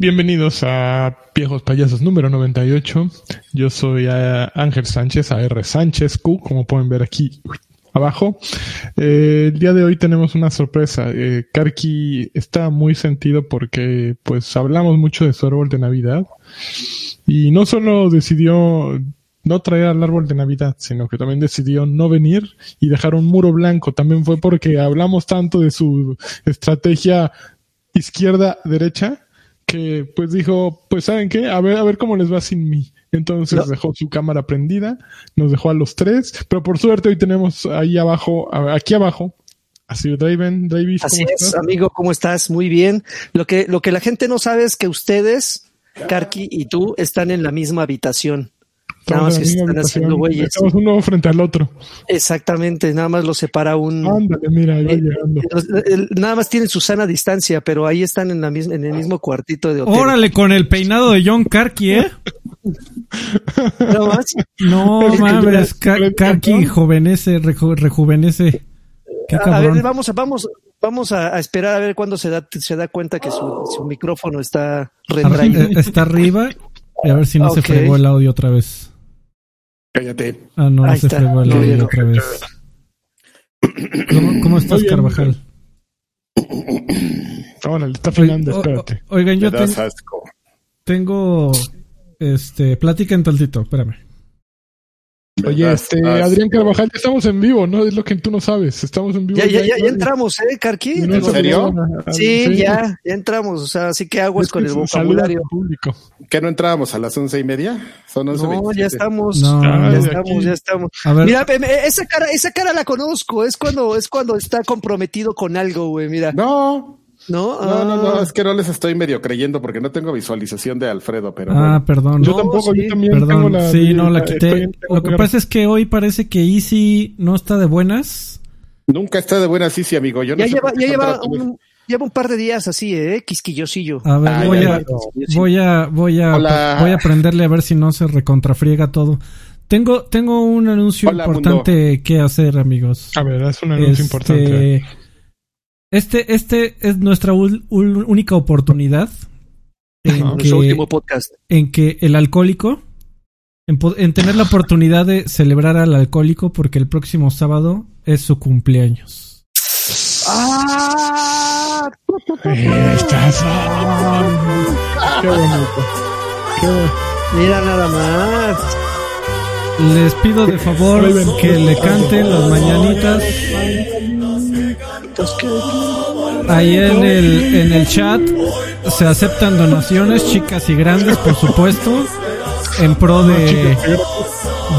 Bienvenidos a Viejos Payasos número 98. Yo soy Ángel Sánchez, AR Sánchez Q, como pueden ver aquí abajo. Eh, el día de hoy tenemos una sorpresa. Eh, Karki está muy sentido porque pues hablamos mucho de su árbol de Navidad y no solo decidió no traer al árbol de Navidad, sino que también decidió no venir y dejar un muro blanco. También fue porque hablamos tanto de su estrategia izquierda-derecha que pues dijo, pues saben qué, a ver, a ver cómo les va sin mí. Entonces dejó su cámara prendida, nos dejó a los tres, pero por suerte hoy tenemos ahí abajo, aquí abajo, Así Draven, Davis. Así es, amigo, ¿cómo estás? Muy bien. Lo que, lo que la gente no sabe es que ustedes, Karki y tú, están en la misma habitación. Nada más que se están haciendo güeyes. Estamos uno frente al otro. Exactamente, nada más los separa un. Ándale, mira, ahí va eh, llegando. eh, Nada más tienen su sana distancia, pero ahí están en, la misma, en el mismo cuartito de hotel. Órale, con el peinado de John Karki, ¿eh? Nada más. No mames, Karki jovenece, reju- rejuvenece. Qué A ver, vamos, a- vamos, vamos a, a esperar a ver cuándo se da, se da cuenta que su, su micrófono está eh, Está arriba y a ver si no se Ok. fregó el audio otra vez. Cállate. Ah, no, no Ahí se está. fregó No, no. otra vez. ¿Cómo, cómo estás, bien. Carvajal? Órale, está afinando, Oi- o- espérate. o- Oigan, yo Me das ten- asco. tengo... Este, platiquen tantito, espérame. Oye, este, asco. Adrián Carvajal, ya estamos en vivo, ¿no? Es lo que tú no sabes. Estamos en vivo. Ya, ya, ya, ya entramos, ¿eh, Digo, se serio? saludan a- a- Sí, ya, ya entramos. O sea, así que aguas Es con que el vocabulario. público. ¿Qué no entrábamos a las once y media? Son once No, ya estamos. No. ya estamos, aquí. ya estamos. A ver, Mira, esa cara, esa cara la conozco. Es cuando, es cuando está comprometido con algo, güey. Mira, No, ¿no? no, no, no, Ah, es que no les estoy medio creyendo porque no tengo visualización de Alfredo, pero ah, bueno. perdón. Yo No, tampoco, sí. yo también tengo Perdón, la. sí, no la quité. tengo Lo que pasa es que hoy parece que Easy no está de buenas. nunca está de buena sí, sí, amigo. Yo no Ya sé lleva, ya lleva un, lleva un par de días así, ¿eh? Quisquillosillo. A ver, Ah, voy, ya, a, voy a, voy a, Hola. voy a aprenderle a ver si no se recontrafriega todo. Tengo, tengo un anuncio Hola, importante que hacer, amigos. A ver, es un anuncio Este, importante. Este, este es nuestra ul- ul- única oportunidad en, que, Nuestro último podcast. en que el alcohólico, en, tener la oportunidad de celebrar al alcohólico porque el próximo sábado es su cumpleaños. ¡Ah! Estas son. Qué bonito. Qué bonito. Mira nada más. Les pido de favor que le canten las mañanitas Ahí en el, en el chat se aceptan donaciones, chicas y grandes, por supuesto, en pro de...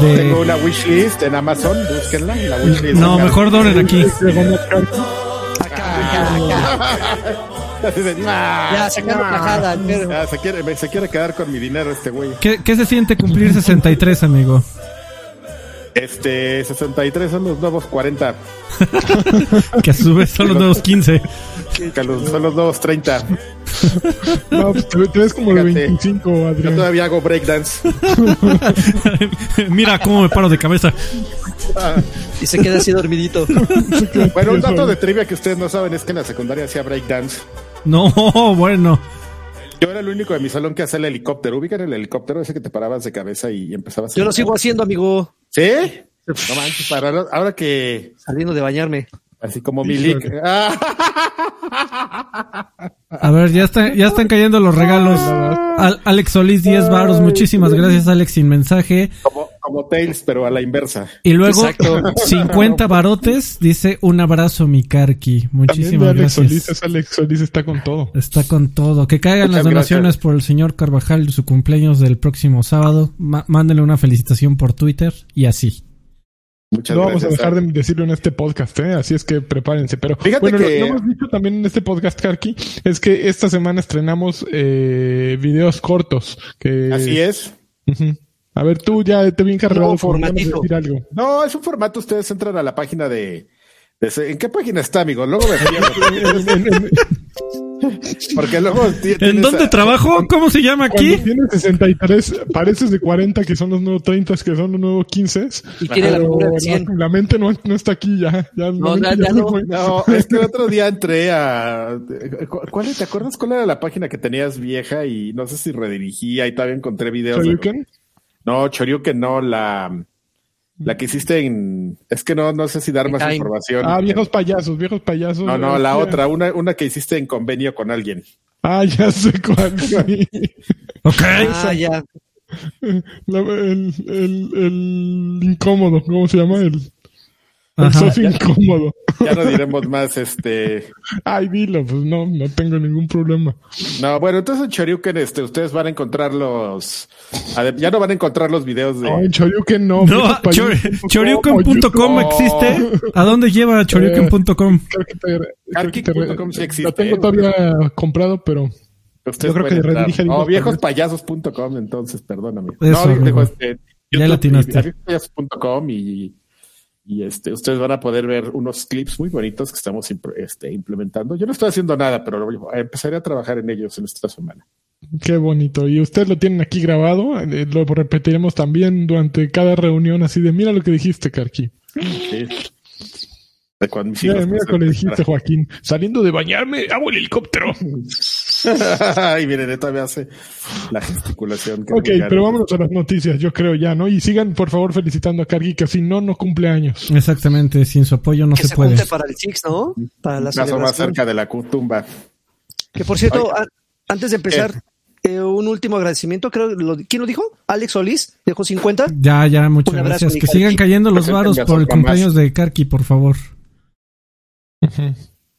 Tengo de una wishlist en Amazon, búsquenla. La wishlist no, mejor donen aquí. Así de, "Nah, Ya, sacaron nah". tajada, pero- Ya, se, quiere, se quiere quedar con mi dinero este güey. ¿Qué, qué se siente cumplir 63, amigo? Este, 63 son los nuevos 40. Que a su vez son los nuevos 15. Que los- son los nuevos 30. No, pues te, te ves como de Fíjate. 25, Yo Adrián. todavía hago breakdance. Mira cómo me paro de cabeza. Y se queda así dormidito. Bueno, un dato de trivia que ustedes no saben es que en la secundaria hacía breakdance. No, bueno. Yo era el único de mi salón que hacía el helicóptero. ¿Ubican el helicóptero ese que te parabas de cabeza y empezabas a... Yo lo sigo haciendo, amigo. ¿Sí? No manches, para ahora que... Saliendo de bañarme. Así como Milik. Ah, A ver, ya, está, ya están cayendo los regalos. Al- Alex Solís, 10 varos. Muchísimas gracias, Alex, sin mensaje. como, como Tails, pero a la inversa. Y luego, Exacto. 50 barotes. Dice, un abrazo, mi Karki. También de Muchísimas Alex gracias. Alex Solís está con todo. Está con todo. Que caigan Muchas las donaciones gracias. por el señor Carvajal su cumpleaños del próximo sábado. Ma- mándenle una felicitación por Twitter y así. Muchas no vamos a dejar de decirlo en este podcast, ¿eh? así es que prepárense. Pero Fíjate bueno, que- lo que hemos dicho también en este podcast, Karki, es que esta semana estrenamos eh, videos cortos. Que... Así es. Ujú. A ver, tú ya te de formatito. decir algo. No, es un formato. Ustedes entran a la página de... ¿En qué página está, amigo? Luego me Porque luego ¿En dónde trabajo? ¿Cómo se llama aquí? Tienes 63, pareces de 40, que son los nuevos 30, que son los nuevos 15. Y tiene la locura de 100. La, la mente no, no, está aquí ya. ya No, ya- ya no. fue. No, es que el otro día entré a. ¿Cuál, ¿Te acuerdas cuál era la página que tenías vieja y no sé si redirigía y todavía encontré videos? de-. No, Choryuken no, la. La que hiciste en. Es que no, no sé si dar más Time. información. Ah, viejos payasos, viejos payasos. No, no, la Hostia. otra, una, una que hiciste en convenio con alguien. Ah, ya sé cuál. Ok. Ah, ya. La- el, el, el incómodo, ¿cómo se llama? El, Ajá. socio incómodo. Ya no diremos más, este. Ay, dilo, pues no, no tengo ningún problema. No, bueno, entonces en Choryuken, este, ustedes van a encontrar los. Ya no van a encontrar los videos de. No, en Choryuken no. No, viejos payasos chor- punto com, Choryuken.com o existe. ¿A dónde lleva que te- Karki.com sí existe, Lo tengo ¿eh? todavía comprado, pero Ustedes Yo creo que redirige No, viejos viejospayasos.com, entonces, perdóname. Eso, no, digo, este, Ya latinaste. y viejospayasos.com y, y este, ustedes van a poder ver unos clips muy bonitos que estamos este, implementando. Yo no estoy haciendo nada, pero lo- empezaré a trabajar en ellos en esta semana. qué bonito. Y ustedes lo tienen aquí grabado. eh, Lo repetiremos también durante cada reunión así de mira lo que dijiste, Karki. Sí. De cuando mis Mira, hijos, mira lo que dijiste, Joaquín. Saliendo de bañarme, hago el helicóptero. y miren, todavía hace la gesticulación. que Ok, pero vámonos a las noticias, yo creo ya, ¿no? Y sigan, por favor, felicitando a Karki, que si no, no cumple años. Exactamente, sin su apoyo no Que se se puede. para el Six, ¿no? Para la Un caso más cerca de la tumba. Que por cierto, a- antes de empezar, eh, un último agradecimiento, creo, lo, ¿quién lo dijo? Alex Solís, dejó 50. Ya, ya, muchas abrazo, gracias. Que Karki. sigan cayendo los varos por sus el mamás. cumpleaños de Karki, por favor.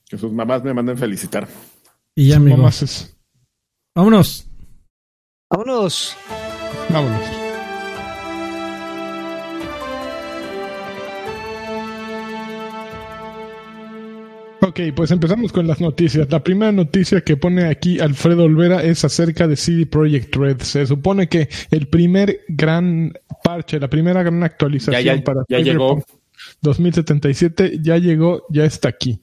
Que sus mamás me manden felicitar. Y ya, amigo. Vámonos. Vámonos. Vámonos. Ok, pues empezamos con las noticias. La primera noticia que pone aquí Alfredo Olvera es acerca de CD Projekt Red. Se supone que el primer gran parche, la primera gran actualización Ya, ya, para ya llegó. Cyberpunk 2077 ya llegó, ya está aquí.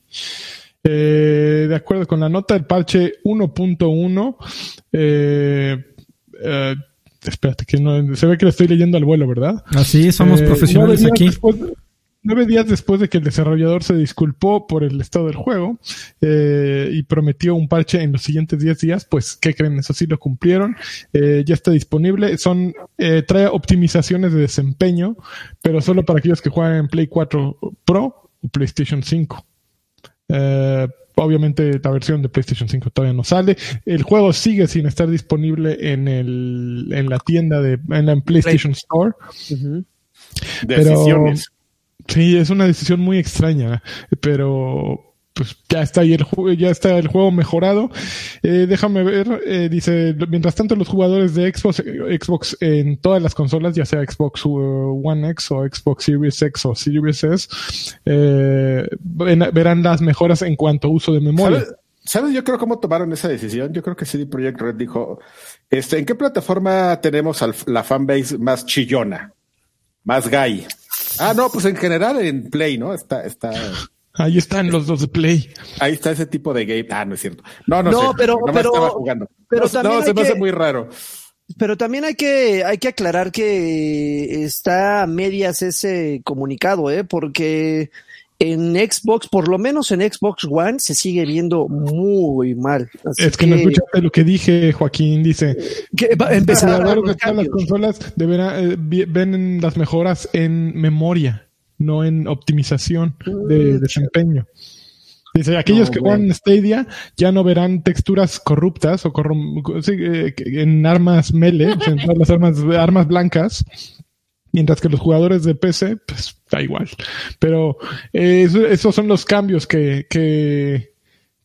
Eh, de acuerdo con la nota, el parche 1.1 eh, eh, espérate que no se ve que lo estoy leyendo al vuelo, ¿verdad? Así somos Eh, profesionales nueve aquí. después- nueve días después de que el desarrollador se disculpó por el estado del juego eh, y prometió un parche en los siguientes 10 días, pues, ¿qué creen? Eso sí lo cumplieron. Eh, ya está disponible. Son eh, Trae optimizaciones de desempeño, pero solo para aquellos que juegan en Play 4 Pro o PlayStation 5. Eh, obviamente la versión de PlayStation 5 todavía no sale. El juego sigue sin estar disponible en el en la tienda de en la PlayStation Store. Decisiones. Sí, es una decisión muy extraña, pero pues ya está ahí el juego, ya está el juego mejorado. Eh, déjame ver, eh, dice, mientras tanto los jugadores de Xbox, eh, Xbox en todas las consolas, ya sea Xbox uh, One X o Xbox Series X o Series S, verán las mejoras en cuanto a uso de memoria. ¿Sabes? Yo creo cómo tomaron esa decisión. Yo creo que CD Projekt Red dijo, este, ¿en qué plataforma tenemos la fanbase más chillona? Más gay. Ah, no, pues en general en Play, ¿no? Está, está, Ahí están los dos de Play. ahí está ese tipo de game. Ah, no es cierto. No, no, No, sé. pero- pero- estaba jugando. pero no, también no, se me hace que- muy raro. Pero también hay que, hay que aclarar que está a medias ese comunicado, ¿eh? Porque en Xbox, por lo menos en Xbox One, se sigue viendo muy mal. Así Es que no escuchaste lo que dije, Joaquín, dice, que va a empezar a Los las consolas deberán, eh, ven las mejoras en memoria, no en optimización de Mm, desempeño. Dice, aquellos No, que juegan Stadia ya no verán texturas corruptas o corrom- eh, en armas sea, en todas las armas, armas blancas, mientras que los jugadores de PC, pues da igual. Pero eh, eso- esos son los cambios que, que,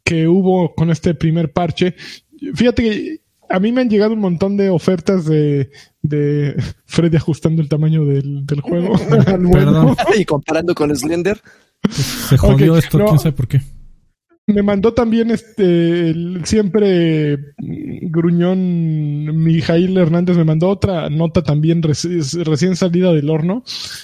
que hubo con este primer parche. Fíjate que a mí me han llegado un montón de ofertas de, de Freddy ajustando el tamaño del, del juego. Perdón. y comparando con Slender. Se jodió esto, no. quién sabe por qué. Me mandó también este el siempre mm, gruñón Mijail Hernández me mandó otra nota también reci- recién salida del horno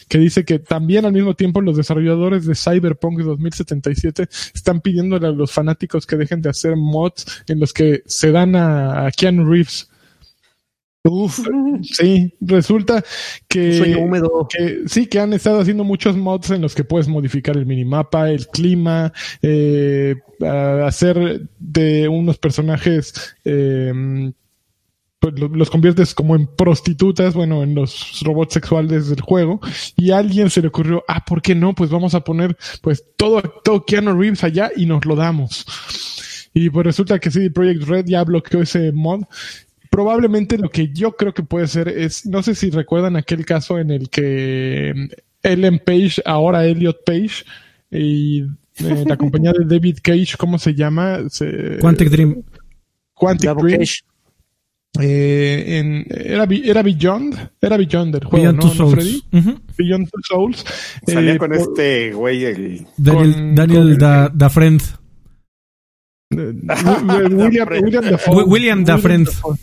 que dice que también al mismo tiempo los desarrolladores de Cyberpunk 2077 están pidiéndole a los fanáticos que dejen de hacer mods en los que se dan a, a Keanu Reeves. Uf, sí, resulta que, Sueño húmedo. que sí, que han estado haciendo muchos mods en los que puedes modificar el minimapa, el clima, eh, hacer de unos personajes, eh, pues lo- los conviertes como en prostitutas, bueno, en los robots sexuales del juego, y a alguien se le ocurrió, ah, ¿por qué no? Pues vamos a poner, pues todo, todo Keanu Reeves allá y nos lo damos. Y pues resulta que CD Projekt Red ya bloqueó ese mod. Probablemente lo que yo creo que puede ser es, no sé si recuerdan aquel caso en el que mm, Ellen Page, ahora Elliot Page, y eh, la compañía de David Cage, ¿cómo se llama? Se- Quantic Dream. Quantic Double Dream. Cash. Eh, en, era, era Beyond, era Beyond del juego, Beyond ¿no? Two ¿No, Souls. Freddy? Beyond Two Souls. Salía Eh, con por- este güey, el. Daniel, Con- Daniel con- da, da Friend. Wi- William, William Dafoe. William Dafoe. Dafoe.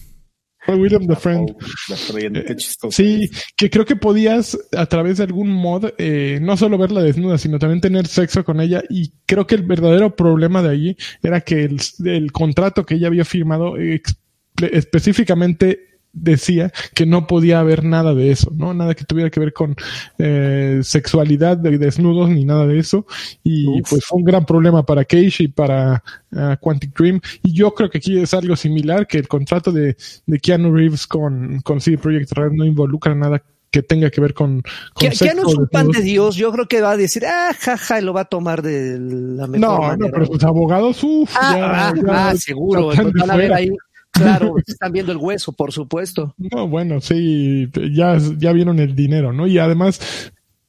Fue William the Friend. La friend, qué chistoso. Sí, que creo que podías a través de algún mod eh, no solo verla desnuda, sino también tener sexo con ella. Y creo que el verdadero problema de allí era que el, el contrato que ella había firmado ex- específicamente decía que no podía haber nada de eso, ¿no? Nada que tuviera que ver con eh, sexualidad de desnudos ni nada de eso. Y Uf. pues fue un gran problema para Cage y para ah, Quantic Dream. Y yo creo que aquí es algo similar, que el contrato de, de Keanu Reeves con, con CD Projekt Red no involucra nada que tenga que ver con, con Que, no es un pan de. Dios, yo creo que va a decir, ah, jaja, y lo va a tomar de la mejor No, manera. no, pero sus abogados, uff, ah, ya, ah, ya ah, seguro, van a ver ahí, claro, están viendo el hueso, por supuesto. No, bueno, sí, ya, ya vieron el dinero, ¿no? Y además,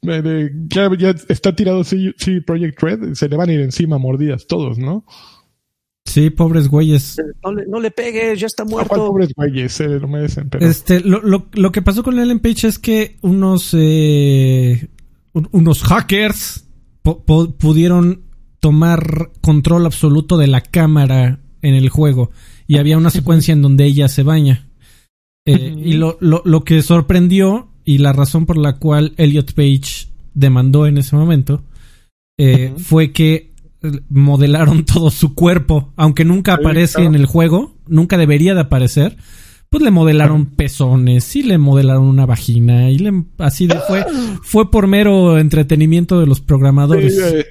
eh, de- ya, ya está tirado CD Projekt Red, se le van a ir encima mordidas todos, ¿no? Sí, pobres güeyes. No le, no le pegues, ya está ¿A cuál muerto. pobres güeyes se lo merecen? Pero, Este, lo, lo, lo que pasó con Ellen Page es que unos, eh, un- unos hackers pudieron tomar control absoluto de la cámara en el juego. Y había una secuencia en donde ella se baña. Eh, y lo, lo, lo que sorprendió y la razón por la cual Elliot Page demandó en ese momento eh, fue que eh, modelaron todo su cuerpo, aunque nunca aparece en el juego, nunca debería de aparecer. Pues le modelaron pezones, y le modelaron una vagina, y le así de fue, fue por mero entretenimiento de los programadores. Sí,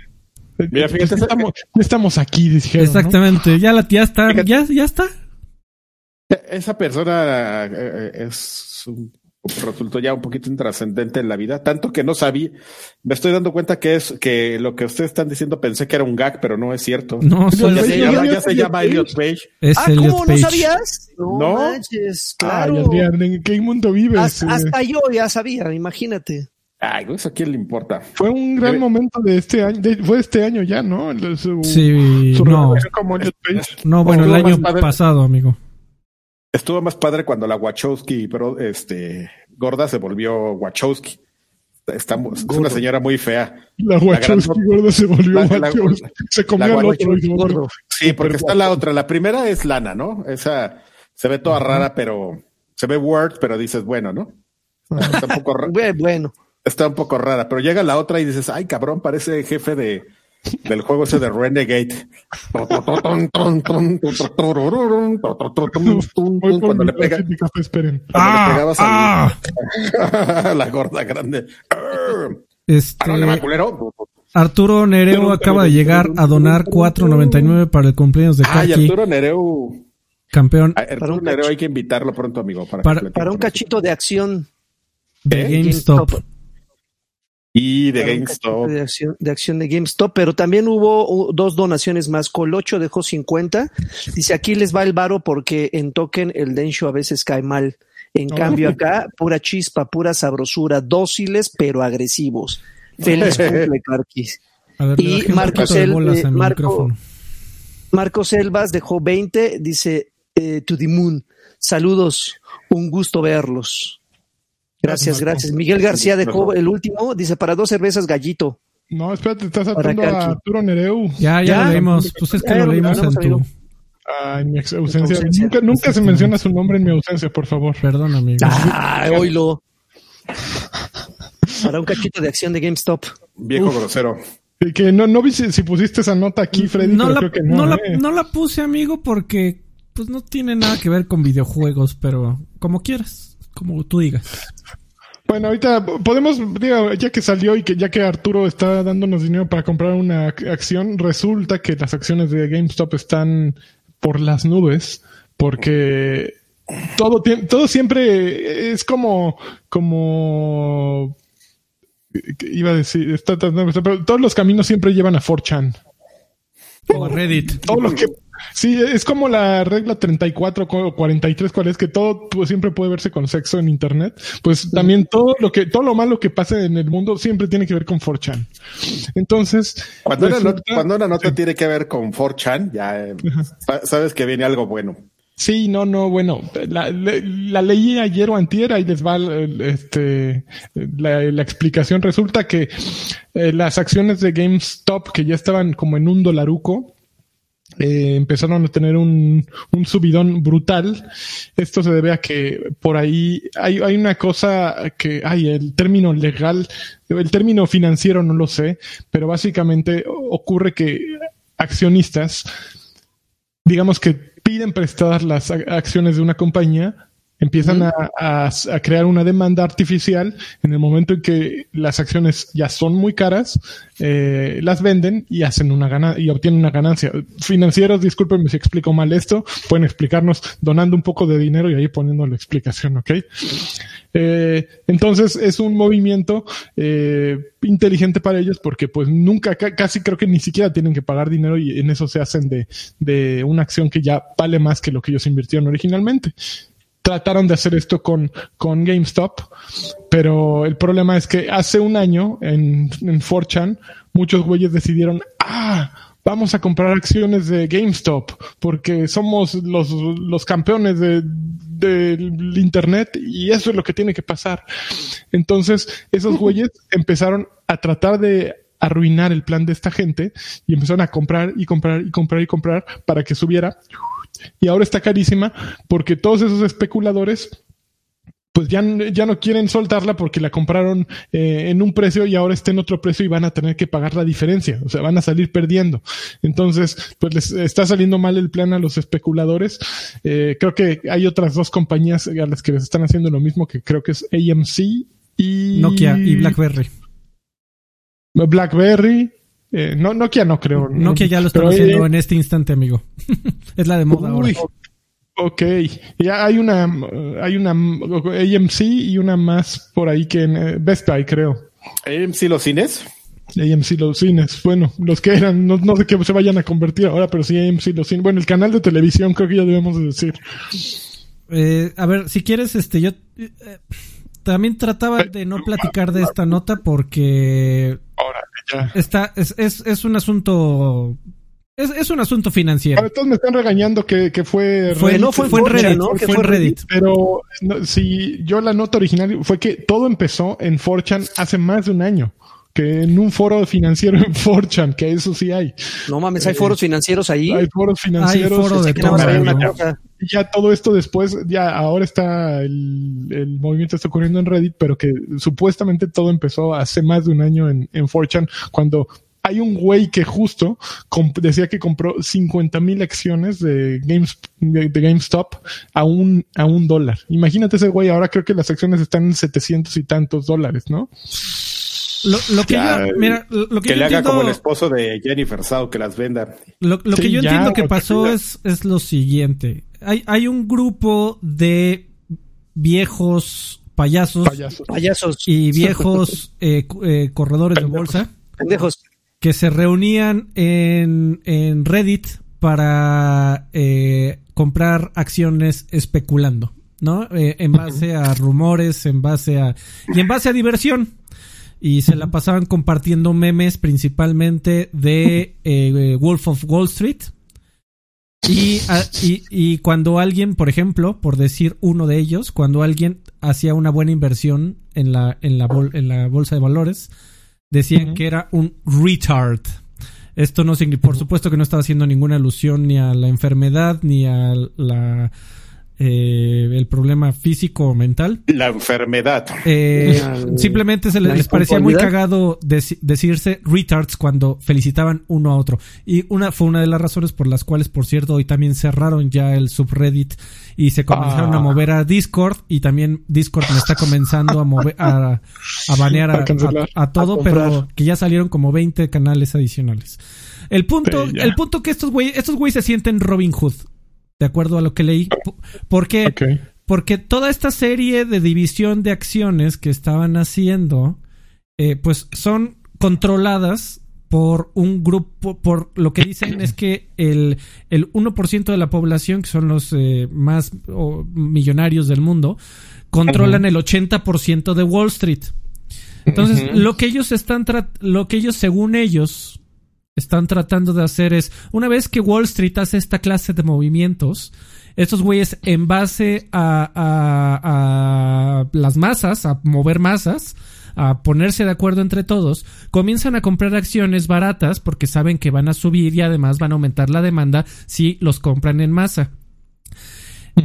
Mira, fíjate, estamos, estamos aquí, dijeron. ¿no? Exactamente, ya la ya está, Fíjate. ya, ya está. Esa persona eh, eh, es un, resultó ya un poquito intrascendente en la vida, tanto que no sabía. Me estoy dando cuenta que es que lo que ustedes están diciendo pensé que era un gag, pero no es cierto. No, Yo solo ya se llama, ya se llama Page. Elliot Page. es ah, Elliot ¿cómo? Page. ¿No sabías? No, No. manches, Ay, claro. Adrián, ¿en qué mundo vives? hasta, Eh, hasta yo ya sabía, imagínate. Ay, ¿eso a quién le importa? Fue un gran momento de este año, de- fue este año ya, ¿no? El- Su, Sí, su no, como no, bueno, el año pasado, amigo. Estuvo más padre cuando la Wachowski, pero este gorda se volvió Wachowski. Está, mu- es una señora muy fea. La Wachowski gran- gorda se volvió la- la- Wachowski. Se comió la al otro. gordo. Sí, porque está la otra. La primera es Lana, ¿no? Esa se ve toda rara, pero se ve Word, pero dices, bueno, ¿no? Está un poco, ra- Bue- Bueno, está un poco rara, pero llega la otra y dices, ay, cabrón, parece jefe de del juego ese de Renegade. Cuando le pega, esperen. cuando le pegabas ah. la gorda grande. Este, Ah. Arturo Nereo acaba de llegar a donar 4.99 para el cumpleaños de Ay, Kaki, Arturo Nereu. campeón A Arturo Para un Nereu hay que invitarlo pronto, amigo. Para, Para- un cachito de acción. de ¿Eh? GameStop. Y de GameStop. De acción, de acción de GameStop, pero también hubo dos donaciones más. Colocho dejó 50. Dice, aquí les va el varo porque en token el Densho a veces cae mal. En Oh. cambio acá, pura chispa, pura sabrosura, dóciles pero agresivos. Feliz cumple, Carquis. Y Marcos el- eh, Marco- micrófono. Marcos Selvas dejó 20, dice eh, To the Moon. Saludos, un gusto verlos. Gracias, Gracias. Miguel García dejó el último, dice para dos cervezas gallito. No, espérate, estás Para saltando a. Arturo Nereu. Ya, ya, Ya. lo leímos. Pues es que Ya lo leímos en tu. Ah, en mi ex- ausencia. ausencia. Nunca, nunca se menciona su nombre en mi ausencia, por favor. Perdón, amigo. Ah, oílo. Para un cachito de acción de GameStop. Viejo grosero. Y Que no, no vi si, si pusiste esa nota aquí, Freddy, no, pero la, creo que no. no la- ¿eh? no la puse, amigo, porque pues no tiene nada que ver con videojuegos, pero como quieras, como tú digas. Bueno, ahorita podemos, digo, ya que salió y que ya que Arturo está dándonos dinero para comprar una ac- acción, resulta que las acciones de GameStop están por las nubes porque todo todo siempre es como como ¿qué iba a decir, está tratando- pero todos los caminos siempre llevan a 4chan. O a Reddit. Todo lo que Sí, es como la regla 34 o 43, cuál es que todo pues, siempre puede verse con sexo en internet. Pues también todo lo que todo lo malo que pase en el mundo siempre tiene que ver con 4chan. Entonces, Cuando, una, resulta- cuando una nota tiene que ver con 4chan, ya eh, sa- sabes que viene algo bueno. Sí, no, no, bueno, la, la, la leí ayer o antier, ahí les va este, la, la explicación. Resulta que eh, las acciones de GameStop, que ya estaban como en un dolaruco, eh, empezaron a tener un, un subidón brutal. Esto se debe a que por ahí hay, hay una cosa que, hay el término legal, el término financiero no lo sé, pero básicamente ocurre que accionistas digamos que piden prestadas las acciones de una compañía, empiezan a, a- a crear una demanda artificial en el momento en que las acciones ya son muy caras, eh, las venden y hacen una gana y obtienen una ganancia. Financieros, discúlpenme si explico mal esto, pueden explicarnos donando un poco de dinero y ahí poniendo la explicación, ¿ok? Eh, entonces es un movimiento eh, inteligente para ellos porque pues nunca, ca- casi creo que ni siquiera tienen que pagar dinero y en eso se hacen de, de una acción que ya vale más que lo que ellos invirtieron originalmente. Trataron de hacer esto con, con GameStop, pero el problema es que hace un año en, en 4chan muchos güeyes decidieron, ah, vamos a comprar acciones de GameStop porque somos los, los campeones de, del Internet y eso es lo que tiene que pasar. Entonces, esos güeyes empezaron a tratar de arruinar el plan de esta gente y empezaron a comprar y comprar y comprar y comprar para que subiera. Y ahora está carísima porque todos esos especuladores pues ya, ya no quieren soltarla porque la compraron eh, en un precio y ahora está en otro precio y van a tener que pagar la diferencia, o sea, van a salir perdiendo. Entonces, pues les está saliendo mal el plan a los especuladores. Eh, creo que hay otras dos compañías a las que les están haciendo lo mismo, que creo que es AMC y Nokia y BlackBerry. BlackBerry. Eh, no, Nokia no creo. no. Nokia ya lo Pero, haciendo eh, en este instante, amigo. es la de moda ahora. Uy, ok, ya hay una, hay una AMC y una más por ahí que en eh, Best Buy, creo. AMC los cines. AMC los cines, bueno, los que eran, no, no sé qué se vayan a convertir ahora, pero sí AMC los cines. Bueno, el canal de televisión creo que ya debemos de decir. Eh, a ver, si quieres, este, yo eh, también trataba de no platicar de esta nota porque Ahora, ya. está, es, es, es un asunto, es, es un asunto financiero. Ahora todos me están regañando que, que fue Fue, no fue fue en 4chan, Reddit, ¿no? Que fue Reddit. Pero no, si yo la nota original fue que todo empezó en 4chan hace más de un año. Que en un foro financiero en 4chan, que eso sí hay. No mames, hay foros financieros ahí. Hay foros financieros. Hay foro de más todo, hay una cosa. Y ya todo esto después, ya ahora está el, el movimiento está ocurriendo en Reddit, pero que supuestamente todo empezó hace más de un año en, en 4chan, cuando hay un güey que justo decía que compró 50 mil acciones de, Games, de, de GameStop a un, a un dólar. Imagínate ese güey, ahora creo que las acciones están en 700 y tantos dólares, ¿no? Lo, lo que Ya, yo, mira, lo que, Que yo le haga entiendo, como el esposo de Jennifer Sau que las venda. lo, lo Sí, que yo ya, entiendo que pasó ya. es, es lo siguiente. Hay, hay un grupo de viejos payasos Payasos. Payasos. y viejos eh, eh, corredores de bolsa Pendejos. que se reunían en, en Reddit para eh, comprar acciones especulando, ¿no? Eh, en base a rumores, en base a... y en base a diversión. Y se la pasaban compartiendo memes principalmente de eh, Wolf of Wall Street. Y, a- y, y cuando alguien, por ejemplo, por decir uno de ellos, cuando alguien hacía una buena inversión en la, en la, bol- en la bolsa de valores, decían que era un retard. Esto no significa, por supuesto que no estaba haciendo ninguna alusión ni a la enfermedad ni a la eh, el problema físico o mental. La enfermedad. Eh, simplemente se les, parecía muy cagado decirse retards cuando felicitaban uno a otro. Y una fue una de las razones por las cuales, por cierto, hoy también cerraron ya el subreddit y se comenzaron a ah. mover a Discord y también Discord me está comenzando a mover a, a banear a, todo, pero que ya salieron como 20 canales adicionales. El punto, el punto que estos güeyes, estos güeyes se sienten Robin Hood de acuerdo a lo que leí. Porque, porque toda esta serie de división de acciones que estaban haciendo, eh, pues son controladas por un grupo, por lo que dicen es que el, el 1% de la población, que son los eh, más millonarios del mundo, controlan el 80% de Wall Street. Entonces, lo que ellos están, lo que ellos, según ellos, están tratando de hacer es, una vez que Wall Street hace esta clase de movimientos, estos güeyes en base a, a, las masas, a mover masas, a ponerse de acuerdo entre todos, comienzan a comprar acciones baratas porque saben que van a subir y además van a aumentar la demanda si los compran en masa.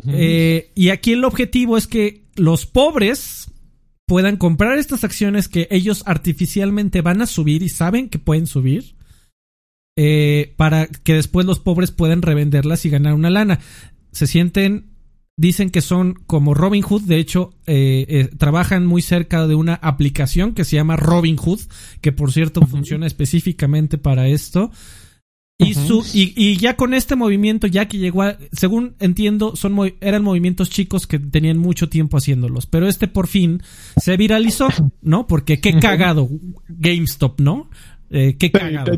Eh, y aquí el objetivo es que los pobres puedan comprar estas acciones que ellos artificialmente van a subir y saben que pueden subir eh, para que después los pobres puedan revenderlas y ganar una lana. Se sienten, dicen que son como Robin Hood, de hecho, eh, eh, trabajan muy cerca de una aplicación que se llama Robin Hood, que por cierto funciona específicamente para esto. Y, su, y, ya con este movimiento, ya que llegó a, según entiendo, son eran movimientos chicos que tenían mucho tiempo haciéndolos, pero este por fin se viralizó, ¿no? Porque qué cagado GameStop, ¿no? Eh, qué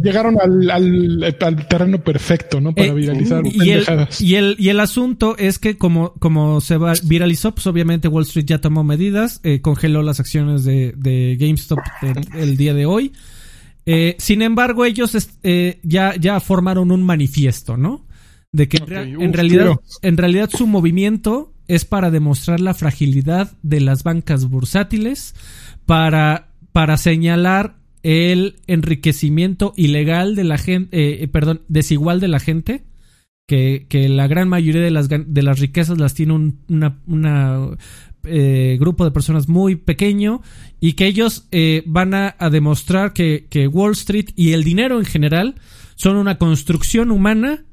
Llegaron al, terreno perfecto, ¿no? Para viralizar. Y el, y el, y, el, asunto es que como, como se viralizó, pues obviamente Wall Street ya tomó medidas, eh, congeló las acciones de, de GameStop el, día de hoy. Eh, sin embargo, ellos ya, ya formaron un manifiesto, ¿no? De que en, realidad, en realidad su movimiento es para demostrar la fragilidad de las bancas bursátiles, para, para señalar el enriquecimiento ilegal de la gente, eh, eh, perdón, desigual de la gente, que, que, la gran mayoría de las, de las riquezas las tiene un una, eh, grupo de personas muy pequeño y que ellos van a, a demostrar que, que, Wall Street y el dinero en general son una construcción humana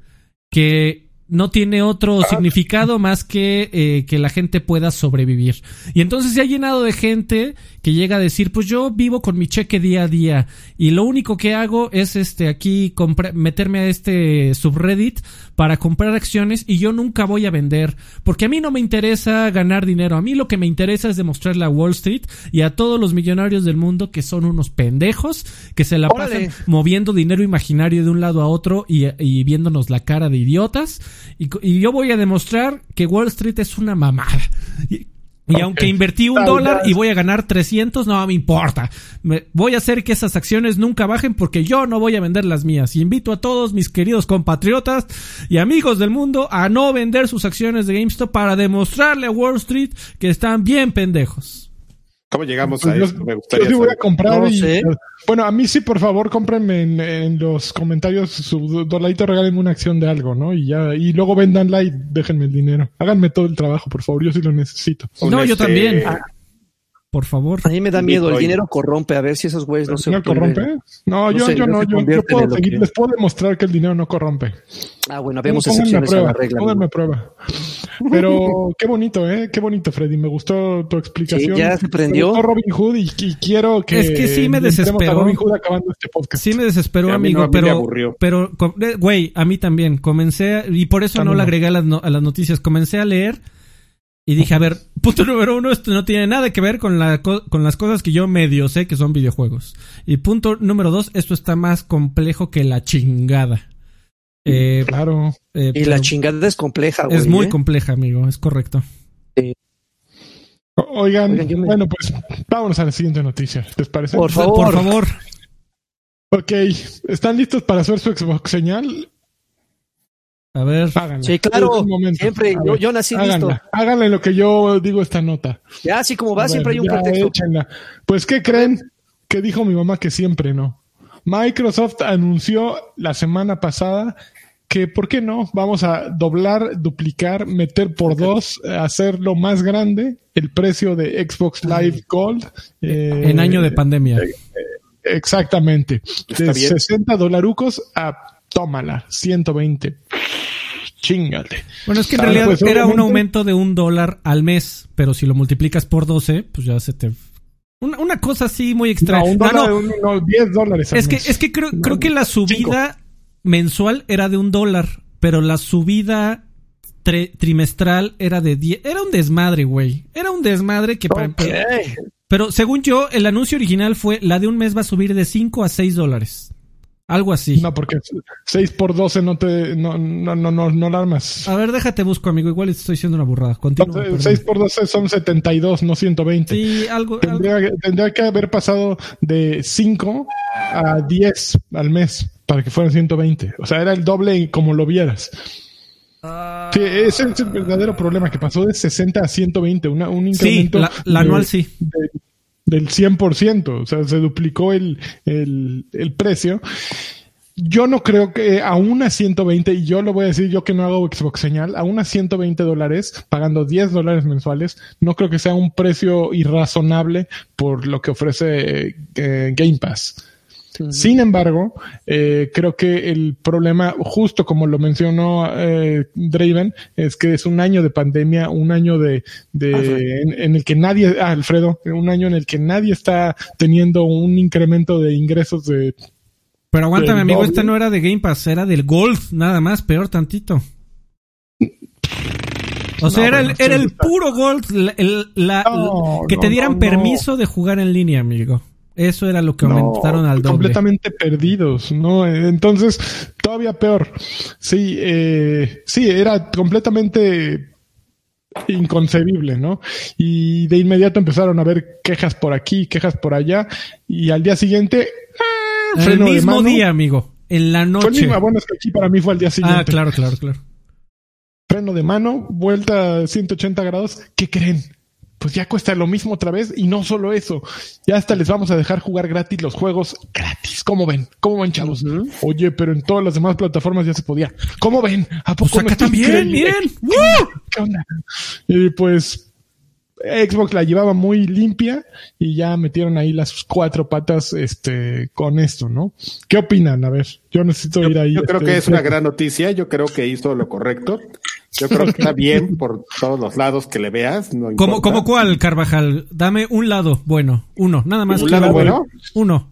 que no tiene otro ah. significado más que eh, que la gente pueda sobrevivir. Y entonces se ha llenado de gente que llega a decir, pues yo vivo con mi cheque día a día y lo único que hago es este aquí meterme a este subreddit para comprar acciones y yo nunca voy a vender, porque a mí no me interesa ganar dinero, a mí lo que me interesa es demostrarle a Wall Street y a todos los millonarios del mundo que son unos pendejos que se la pasan moviendo dinero imaginario de un lado a otro y, y viéndonos la cara de idiotas. Y, yo voy a demostrar que Wall Street es una mamada. Y, aunque invertí un dólar y voy a ganar 300, no me importa. Me, voy a hacer que esas acciones nunca bajen porque yo no voy a vender las mías. Y invito a todos mis queridos compatriotas y amigos del mundo a no vender sus acciones de GameStop para demostrarle a Wall Street que están bien pendejos. ¿Cómo llegamos a eso? Me gustaría yo sí voy a comprar Bueno, a mí sí, por favor, cómprenme en, los comentarios su doladito, regálenme una acción de algo, ¿no? Y ya, y luego vendanla y déjenme el dinero. Háganme todo el trabajo, por favor, yo sí lo necesito. No, yo este, también. Por favor. A mí me da miedo, el dinero corrompe, a ver si esos güeyes no se ¿No corrompe? No, yo, yo no, yo, puedo seguir, les puedo demostrar que el dinero no corrompe. Ah, bueno, vemos excepciones prueba, a la regla. Pónganme prueba. Pero qué bonito, ¿eh? Qué bonito, Freddy. Me gustó tu explicación. Sí, ya se prendió. Robin Hood y, quiero que... Es que sí me desesperó. Robin Hood acabando este podcast. Sí me desesperó, amigo, pero... Pero, eh, güey, a mí también. Comencé, y por eso no, le agregué a las, a las noticias. Comencé a leer y dije, a ver, punto número uno, esto no tiene nada que ver con, la, con las cosas que yo medio sé que son videojuegos. Y punto número dos, esto está más complejo que la chingada. Eh, claro. Eh, y la chingada es compleja, güey. Es muy ¿eh? compleja, amigo, es correcto. Oigan, bueno, pues vámonos a la siguiente noticia. ¿Les parece? Por favor. Por favor. Ok, ¿están listos para hacer su Xbox señal? A ver, háganla. Sí, claro. Siempre, yo, nací háganla, listo. Háganle lo que yo digo esta nota. Ya, así como va, siempre hay un pretexto. Pues, ¿qué creen? Que dijo mi mamá que siempre no. Microsoft anunció la semana pasada que, ¿por qué no? Vamos a doblar, duplicar, meter por dos, hacerlo más grande el precio de Xbox Live Gold. Eh, en año de pandemia. Eh, exactamente. De 60 dolarucos a, tómala, 120 chingate. Bueno, es que en realidad pues, era un aumento de un dólar al mes, pero si lo multiplicas por 12, pues ya se te... Una, cosa así muy extraña. No, un dólar, no, 10 dólares al es Que, es que creo, creo que la subida mensual era de un dólar, pero la subida trimestral era de 10. Era un desmadre, güey. Era un desmadre que... Pero según yo, el anuncio original fue la de un mes va a subir de 5 a 6 dólares. Algo así. No, porque 6 por 12 no te, no, no, no, no, no armas. A ver, déjate busco, amigo. Igual estoy diciendo una burrada. Continúa. 6 por 12 son 72, no 120. Sí, algo. Tendría, tendría que haber pasado de 5 a 10 al mes para que fueran 120. O sea, era el doble como lo vieras. Ah. Sí, ese es el verdadero problema, que pasó de 60 a 120, una, un incremento. Sí, la, anual sí del 100%, o sea, se duplicó el, el, el precio. Yo no creo que a una 120, y yo lo voy a decir yo que no hago Xbox señal, a una 120 dólares, pagando 10 dólares mensuales, no creo que sea un precio irrazonable por lo que ofrece eh, Game Pass. Sin embargo, eh, creo que el problema, justo como lo mencionó eh, Draven, es que es un año de pandemia, un año de, de ah, en, el que nadie, ah, Alfredo, un año en el que nadie está teniendo un incremento de ingresos de. Pero aguántame, amigo, este no era de Game Pass, era del Golf, nada más, peor tantito. O sea, era, el, era el puro Golf, la, que te dieran permiso de jugar en línea, amigo. Eso era lo que aumentaron al doble. Completamente perdidos, ¿no? Entonces, todavía peor. Sí, eh, sí, era completamente inconcebible, ¿no? Y de inmediato empezaron a haber quejas por aquí, quejas por allá, y al día siguiente, ¡ah! el mismo día, amigo, en la noche. Fue bueno, es que aquí para mí fue al día ah, siguiente. Ah, claro, claro, claro. Freno de mano, vuelta a 180 grados, ¿qué creen? Pues ya cuesta lo mismo otra vez y no solo eso, ya hasta les vamos a dejar jugar gratis los juegos gratis. ¿Cómo ven? ¿Cómo ven, chavos? Oye, pero en todas las demás plataformas ya se podía. ¿Cómo ven? ¿A poco pues acá también? Miren. ¿Qué onda? Y pues Xbox la llevaba muy limpia y ya metieron ahí las cuatro patas este con esto, ¿no? ¿Qué opinan? A ver, yo necesito ir ahí. Yo creo este, que es una gran noticia, yo creo que hizo lo correcto. Yo creo que está bien por todos los lados que le veas. No ¿Cómo, ¿Cómo cuál, Carvajal? Dame un lado bueno, uno, nada más. ¿Un lado bueno? Uno.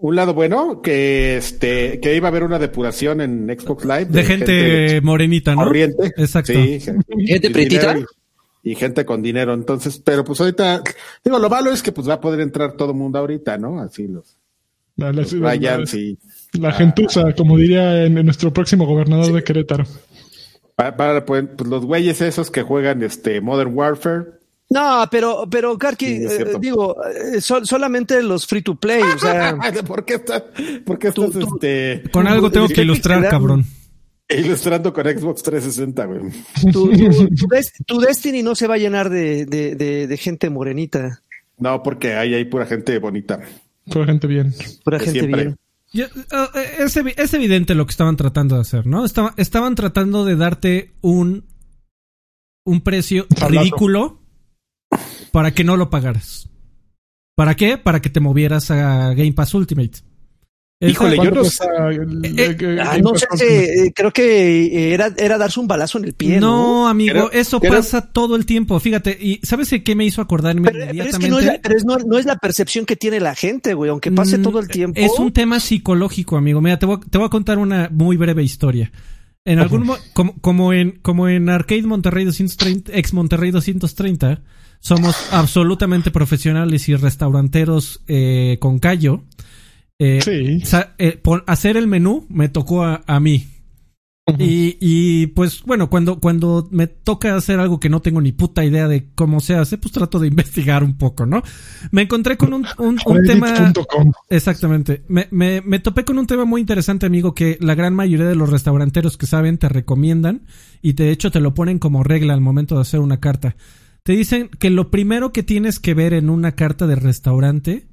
Un lado bueno, que este, que iba a haber una depuración en Xbox Live. De, gente, morenita, ¿no? Corriente. Exacto. Sí, gente pretita y gente con dinero. Entonces, pero pues ahorita, digo, lo malo es que pues va a poder entrar todo el mundo ahorita, ¿no? Así los, la, La gentuza, como diría en, nuestro próximo gobernador de Querétaro. Para, pues, pues, los güeyes esos que juegan este Modern Warfare. No, pero, pero Karki, eh, digo, eh, solamente los free to play, o sea. ¿Por qué estás, por qué estás, este... Con algo tengo que ilustrar, cabrón. Ilustrando con Xbox 360, güey. Tu, Destiny no se va a llenar de, de, gente morenita. No, porque ahí hay pura gente bonita. Pura gente bien. Pura gente bien. Eh, es, evidente lo que estaban tratando de hacer, ¿no? estaban tratando de darte un, un precio ridículo para que no lo pagaras. ¿Para qué? Para que te movieras a Game Pass Ultimate. Híjole, yo no sé. Eh, eh, ah, no sé, eh, creo que era, era darse un balazo en el pie. No, amigo, eso pasa todo el tiempo. Fíjate, y ¿sabes qué me hizo acordarme inmediatamente? es que no es, la, pero no, es la percepción que tiene la gente, güey, aunque pase mm, todo el tiempo. Es un tema psicológico, amigo. Mira, te voy, te voy a contar una muy breve historia. En algún como, como en como en Arcade Monterrey 230, ex Monterrey 230, somos absolutamente profesionales y restauranteros eh, con callo. Eh, sí. Eh, hacer el menú me tocó a, mí. y, y, pues bueno, cuando, cuando me toca hacer algo que no tengo ni puta idea de cómo se hace, pues trato de investigar un poco, ¿no? Me encontré con un, un, tema... Exactamente. Me, me, me topé con un tema muy interesante, amigo, que la gran mayoría de los restauranteros que saben te recomiendan y de hecho te lo ponen como regla al momento de hacer una carta. Te dicen que lo primero que tienes que ver en una carta de restaurante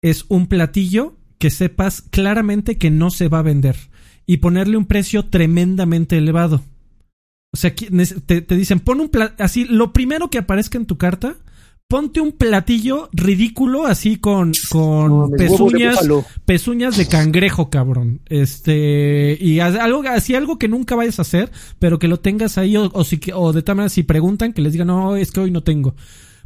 es un platillo que sepas claramente que no se va a vender y ponerle un precio tremendamente elevado. O sea, te, te dicen, pon un así, lo primero que aparezca en tu carta, ponte un platillo ridículo así con, con pezuñas, pezuñas de cangrejo, cabrón. Este, y algo, así algo que nunca vayas a hacer, pero que lo tengas ahí, o, o, si, o de tal manera si preguntan, que les digan, no, es que hoy no tengo.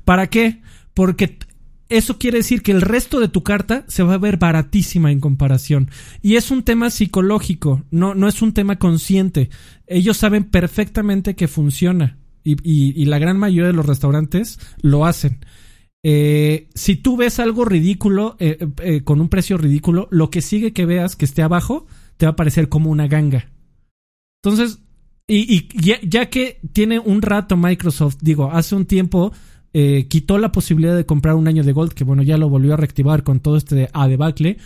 ¿Para qué? Porque eso quiere decir que el resto de tu carta se va a ver baratísima en comparación. Y es un tema psicológico, no, no es un tema consciente. Ellos saben perfectamente que funciona. Y, la gran mayoría de los restaurantes lo hacen. Eh, si tú ves algo ridículo, eh, eh, con un precio ridículo, lo que sigue que veas que esté abajo, te va a parecer como una ganga. Entonces, y, ya, que tiene un rato Microsoft, digo, hace un tiempo quitó la posibilidad de comprar un año de Gold, que bueno, ya lo volvió a reactivar con todo este a debacle,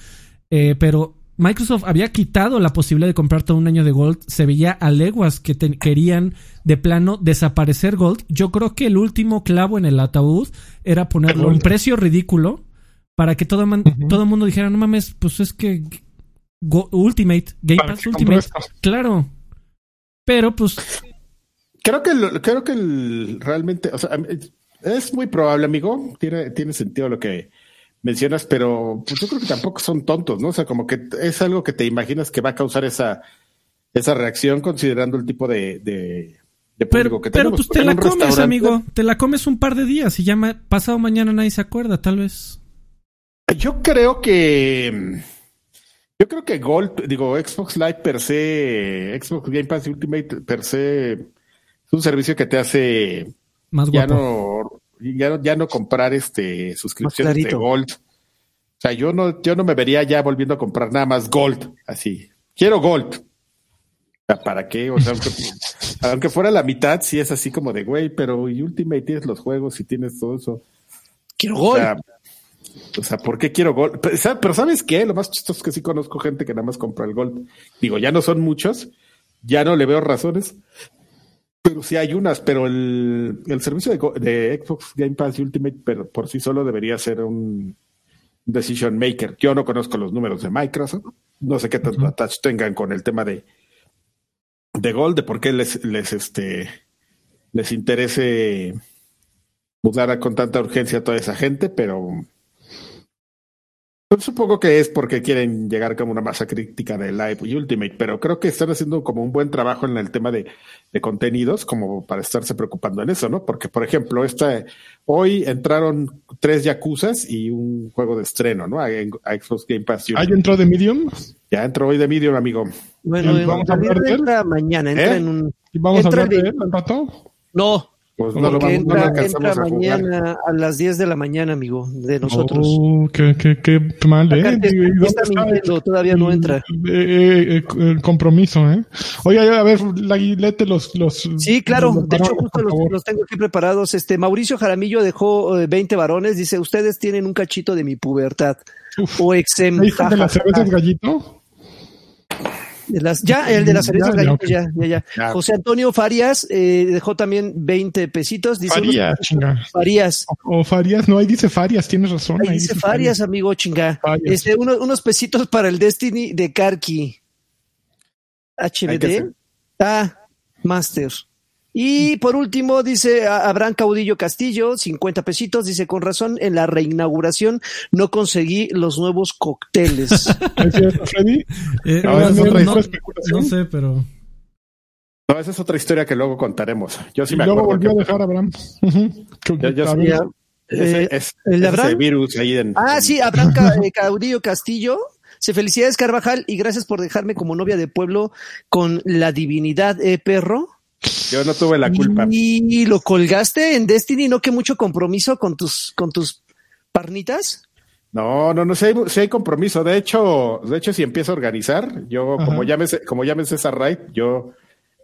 pero Microsoft había quitado la posibilidad de comprar todo un año de Gold, se veía a leguas que querían de plano desaparecer Gold. Yo creo que el último clavo en el ataúd era ponerlo a un precio ridículo para que todo, todo el mundo dijera, no mames, pues es que Ultimate, Game Pass Ultimate, claro. Pero pues... Creo que, creo que realmente, o sea, es muy probable, amigo, tiene, tiene sentido lo que mencionas, pero pues yo creo que tampoco son tontos, ¿no? O sea, como que es algo que te imaginas que va a causar esa, esa reacción considerando el tipo de, de, pero, que Pero pues te la comes, amigo, te la comes un par de días y ya pasado mañana nadie se acuerda, tal vez. Yo creo que... Yo creo que Gold, digo, Xbox Live per se, Xbox Game Pass Ultimate per se, es un servicio que te hace más ya no ya, ya no comprar este suscripciones de Gold. O sea, yo no, yo no me vería ya volviendo a comprar nada más Gold, así. Quiero Gold. ¿Para qué? O sea, aunque, fuera la mitad, sí es así como de, güey, pero y Ultimate tienes los juegos y tienes todo eso. Quiero Gold. O sea, ¿por qué quiero Gold? Pero, ¿sabes qué? Lo más chistoso es que sí conozco gente que nada más compra el Gold. Digo, ya no son muchos, ya no le veo razones, pero sí hay unas, pero el, servicio de, Xbox Game Pass Ultimate pero por sí solo debería ser un decision maker. Yo no conozco los números de Microsoft, no sé qué tanto attach tengan con el tema de, de Gold, de por qué les, les, este, les interese mudar con tanta urgencia a toda esa gente, pero pues supongo que es porque quieren llegar como una masa crítica de Live y Ultimate, pero creo que están haciendo como un buen trabajo en el tema de, contenidos, como para estarse preocupando en eso, ¿no? Porque, por ejemplo, esta, hoy entraron tres Yakuzas y un juego de estreno, ¿no? A, Xbox Game Pass. ¿Ah, ya entró de Medium? Ya entró hoy de Medium, amigo. Bueno, vamos a hablar de él. mañana, entra ¿Eh? en un... ¿Y vamos a hablar de él al rato? No, pues no lo, vamos, entra, no entra mañana a las 10 de la mañana, amigo, de nosotros. Oh, qué, qué, qué mal, ¿eh? Está mintiendo, todavía no entra. Eh, eh, eh, el compromiso, ¿eh? Oye, a ver, lete los, los... Sí, claro, de hecho justo los, los, tengo aquí preparados. Este, Mauricio Jaramillo dejó 20 varones, dice, ustedes tienen un cachito de mi pubertad. o exem. ¿De las cervezas gallito? Ya, el de las cervezas ya, ya, ya, José Antonio Farias eh, dejó también 20 pesitos. Dice Farías, chinga. Farías. O, Farías, no, ahí dice Farias, tienes razón. Ahí, dice, Farias, amigo, chinga. Este, unos pesitos para el Destiny de Karki. HBD. Ah, Master. Y por último, dice Abraham Caudillo Castillo, 50 pesitos, dice, con razón, en la reinauguración no conseguí los nuevos cócteles. ¿Es cierto, Freddy? Eh, no, sé, pero... No, esa es otra historia que luego contaremos. Yo sí me luego volvió a dejar a Abraham. Eh, es, ¿El de Abraham? virus ahí en, ah, sí, Abraham eh, Caudillo Castillo. Se felicidades, Carvajal, y gracias por dejarme como novia de pueblo con la divinidad, eh, perro. Yo no tuve la culpa. ¿Y lo colgaste en Destiny? ¿No que mucho compromiso con tus, con tus parnitas? No, no, no, si hay, hay compromiso. De hecho, de hecho, si empiezo a organizar, yo, como llames, como llames César Wright, yo,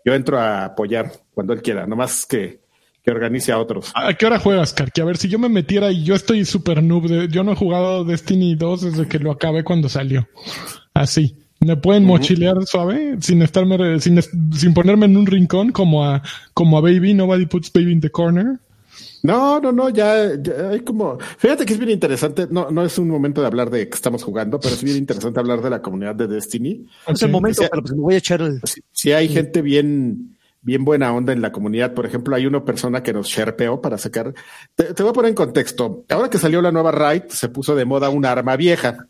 yo entro a apoyar cuando él quiera, nomás que, que organice a otros. ¿A qué hora juegas, Karki? A ver, si yo me metiera y yo estoy súper noob, yo no he jugado Destiny 2 desde que lo acabé cuando salió. Así. Me pueden mochilear suave sin estarme sin, sin ponerme en un rincón como a como a Baby, nobody puts Baby in the corner. No, no, no, ya, ya, hay como. Fíjate que es bien interesante. No, no es un momento de hablar de que estamos jugando, pero es bien interesante hablar de la comunidad de Destiny. Es el momento, pero pues me voy a echar el. Si, si hay gente bien, bien buena onda en la comunidad. Por ejemplo, hay una persona que nos sherpeó para sacar. Te, te voy a poner en contexto. Ahora que salió la nueva Raid, se puso de moda un arma vieja.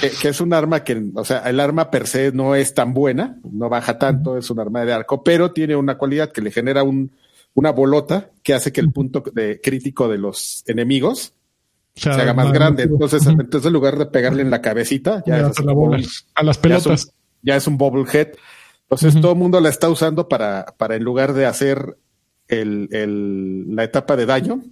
Que, que es un arma que, o sea, el arma per se no es tan buena, no baja tanto, es un arma de arco, pero tiene una cualidad que le genera un, una bolota que hace que el punto de crítico de los enemigos se haga más grande. Entonces, entonces en lugar de pegarle en la cabecita, ya, es, se la bola. A las ya es un- pelotas. ya es un bobblehead. Entonces todo el mundo la está usando para, para en lugar de hacer el, el, la etapa de daño,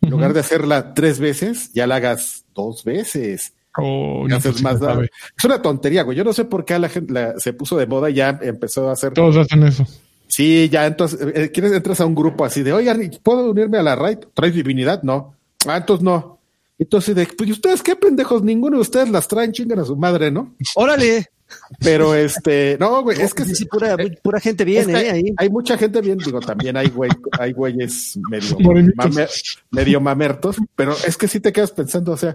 en lugar de hacerla tres veces, ya la hagas dos veces. O Y no, haces sí, más se daño. sabe. Es una tontería, güey. Yo no sé por qué a la gente la- se puso de moda y ya empezó a hacer. Todos hacen eso. Sí, ya entonces, eh, ¿quieres entras a un grupo así de, oigan, ¿puedo unirme a la raid? ¿Traes divinidad? No. Ah, entonces no. Entonces, de, pues, ¿y ustedes qué pendejos? Ninguno de ustedes las traen, chingan a su madre, ¿no? Órale. Pero este, no, güey, es que Sí, sí, pura, pura gente es viene, que eh, ahí. hay mucha gente bien, digo, también hay güey, hay güeyes medio, medio mamertos, pero es que sí te quedas pensando, o sea,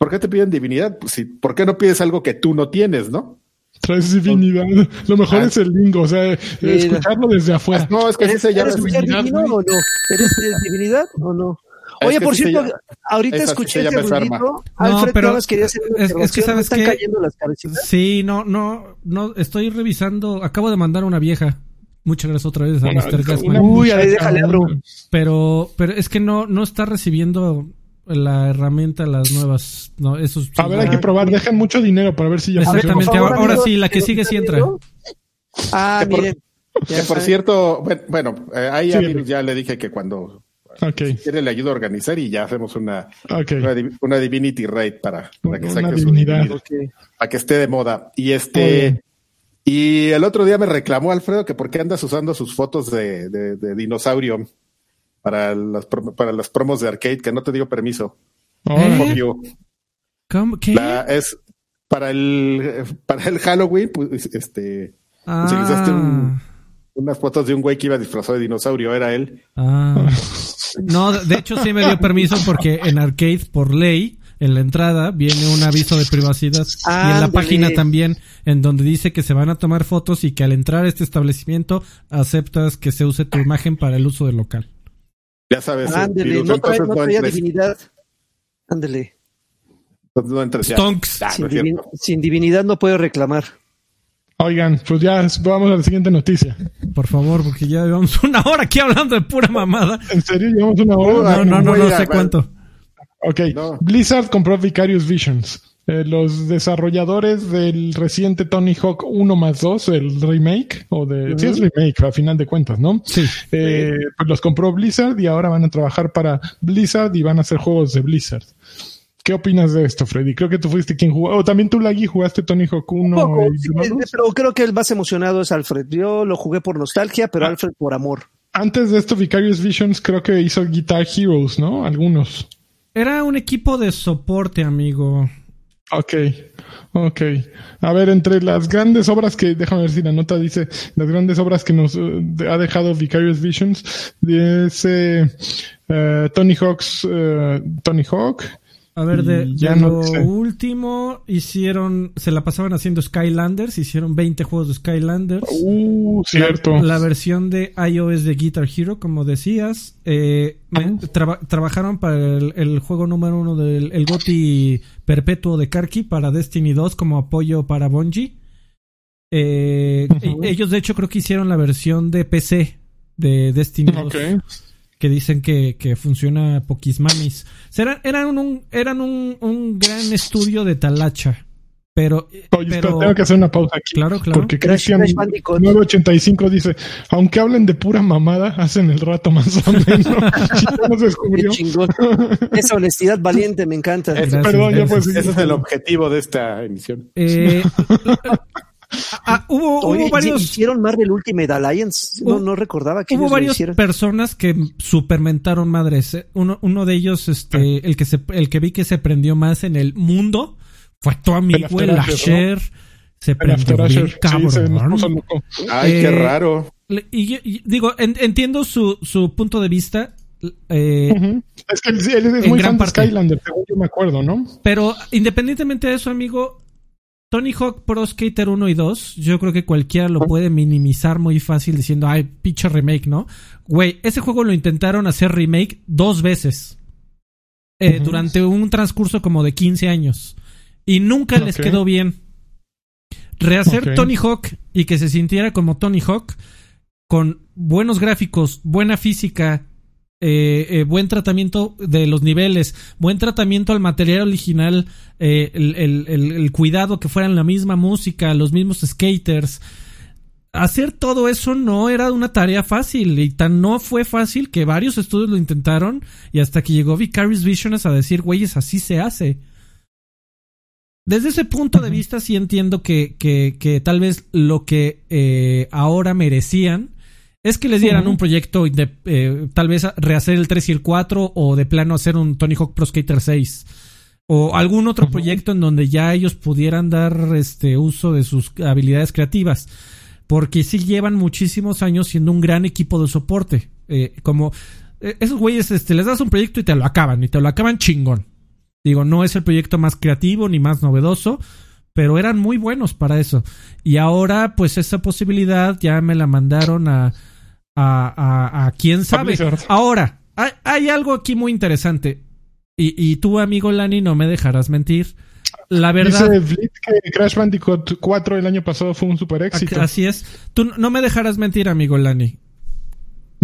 ¿por qué te piden divinidad? Pues sí, ¿por qué no pides algo que tú no tienes, no? Traes divinidad. Lo mejor Ah. es el lingo, o sea, escucharlo desde afuera. No, es que así ¿Eres, se llama. eres divinidad, divino o no? ¿Eres, eres divinidad o no? Es Oye, que por cierto, llama- ahorita escuché enferma. ruidito. No, Alfred, pero nada más quería hacer una es- es que sabes ¿Me están qué? cayendo las cabecitas? Sí, no, no, no, estoy revisando, acabo de mandar una vieja. Muchas gracias otra vez a Una- Mr. Gasman. Uy, a ver, déjale, abro. Pero, pero es que no, no está recibiendo la herramienta, las nuevas, no, eso sí, A ver, hay que probar. Dejan mucho dinero para ver si ya Exactamente, funciona. favor, ahora, amigos, sí, la que ¿nos sigue sí entra. Ah, Que por- miren. Que por cierto, bueno, bueno, eh, ahí a Sí. Virus ya le dije que cuando quiere le ayudo a organizar y ya hacemos una, una, div- una Divinity Raid para, para que Una saque su para que esté de moda. Y este, y el otro día me reclamó Alfredo que por qué andas usando sus fotos de, de- de dinosaurio para las, pro- para las promos de arcade, que no te dio permiso. ¿Eh? ¿Cómo? ¿Qué? La- es para el, para el Halloween, pues, este, utilizaste un- Ah, unas fotos de un güey que iba disfrazado de dinosaurio, era él. ah. No, de hecho sí me dio permiso porque en Arcade, por ley, en la entrada viene un aviso de privacidad y en la página también en donde dice que se van a tomar fotos y que al entrar a este establecimiento aceptas que se use tu imagen para el uso del local. Ya sabes. eh, Ándele, no, trae, no no traía entres, divinidad. Ándele. entonces no entres ya. Stonks. Ah, Sin, no divin- divinidad no puedo reclamar. Oigan, pues ya vamos a la siguiente noticia. Por favor, porque ya llevamos una hora aquí hablando de pura mamada. ¿En serio? ¿Llevamos una hora? No, no, no, no Oiga, sé cuánto. Ok. No. Blizzard compró Vicarious Visions. Eh, los desarrolladores del reciente Tony Hawk 1 más 2, el remake, o de... Sí, es remake, a final de cuentas, ¿no? Sí. Eh, pues los compró Blizzard y ahora van a trabajar para Blizzard y van a hacer juegos de Blizzard. ¿Qué opinas de esto, Freddy? Creo que tú fuiste quien jugó. O también tú, Lagui, jugaste Tony Hawk 1. Un poco, y sí, uno, eh, pero creo que el más emocionado es Alfred. Yo lo jugué por nostalgia, pero Ah. Alfred por amor. Antes de esto, Vicarious Visions creo que hizo Guitar Heroes, ¿no? Algunos. Era un equipo de soporte, amigo. Ok, ok. A ver, entre las grandes obras que, déjame ver si la nota dice, las grandes obras que nos eh, ha dejado Vicarious Visions, dice eh, Tony Hawk's, eh, Tony Hawk. A ver, de, Y ya de no lo sé. último, hicieron, se la pasaban haciendo Skylanders, hicieron 20 juegos de Skylanders. Uh, cierto. La, la versión de iOS de Guitar Hero, como decías, eh, me- traba- trabajaron para el, el juego número uno del el GOTY perpetuo de Karki para Destiny 2 como apoyo para Bungie. Eh, e- Ellos de hecho creo que hicieron la versión de PC de Destiny 2 Ok. Que dicen que, que funciona poquismamis. Serán, eran un, eran un, un gran estudio de Talacha. Pero, Oye, pero tengo que hacer una pausa aquí. claro, claro. Porque Bandicoot. 985 dice, aunque hablen de pura mamada, hacen el rato más o menos. Descubrió. chingón. Esa honestidad valiente me encanta. Es- Gracias, Perdón, ya pues. Ese es el objetivo de esta emisión. Eh, ah, hubo, Oye, hubo ¿y- varios, ¿Hicieron Marvel Ultimate Alliance? No, no recordaba que hubo ellos hicieron. personas que supermentaron madres. eh. Uno, uno de ellos, Ah. este, el que se, el que vi que se prendió más en el mundo fue tu amigo After el Asher, Asher. Se prendió bien Asher, sí, se cabrón. Ay, Eh, qué raro. Y, yo- y digo, en- entiendo su, su punto de vista. Eh, Es que él, él es muy gran fan de parte. Skylander, según yo me acuerdo, ¿no? Pero independientemente de eso, amigo, Tony Hawk Pro Skater 1 y 2, yo creo que cualquiera lo puede minimizar muy fácil diciendo, ay, pinche remake, ¿no? Güey, ese juego lo intentaron hacer remake dos veces. eh. Durante un transcurso como de 15 años. Y nunca les quedó bien. Rehacer. Tony Hawk y que se sintiera como Tony Hawk, con buenos gráficos, buena física, eh, eh, buen tratamiento de los niveles, buen tratamiento al material original, eh, el, el- el- el cuidado que fueran la misma música, los mismos skaters. Hacer todo eso no era una tarea fácil y tan no fue fácil que varios estudios lo intentaron y hasta que llegó Vicarious Visions a decir, güeyes, así se hace. Desde ese punto de vista sí entiendo que, que, que tal vez lo que ahora merecían es que les dieran un proyecto de eh, tal vez rehacer el 3 y el 4 o de plano hacer un Tony Hawk Pro Skater 6 o algún otro proyecto en donde ya ellos pudieran dar este uso de sus habilidades creativas. Porque sí llevan muchísimos años siendo un gran equipo de soporte. Eh, como eh, esos güeyes este les das un proyecto y te lo acaban y te lo acaban chingón. Digo no es el proyecto más creativo ni más novedoso pero eran muy buenos para eso. Y ahora pues esa posibilidad ya me la mandaron a a, a, a quién sabe. Ahora, hay, hay algo aquí muy interesante. Y, y tú, amigo Lani, no me dejarás mentir. La verdad, Dice Blitz que Crash Bandicoot 4 el año pasado fue un super éxito. así es. Tú no me dejarás mentir, amigo Lani.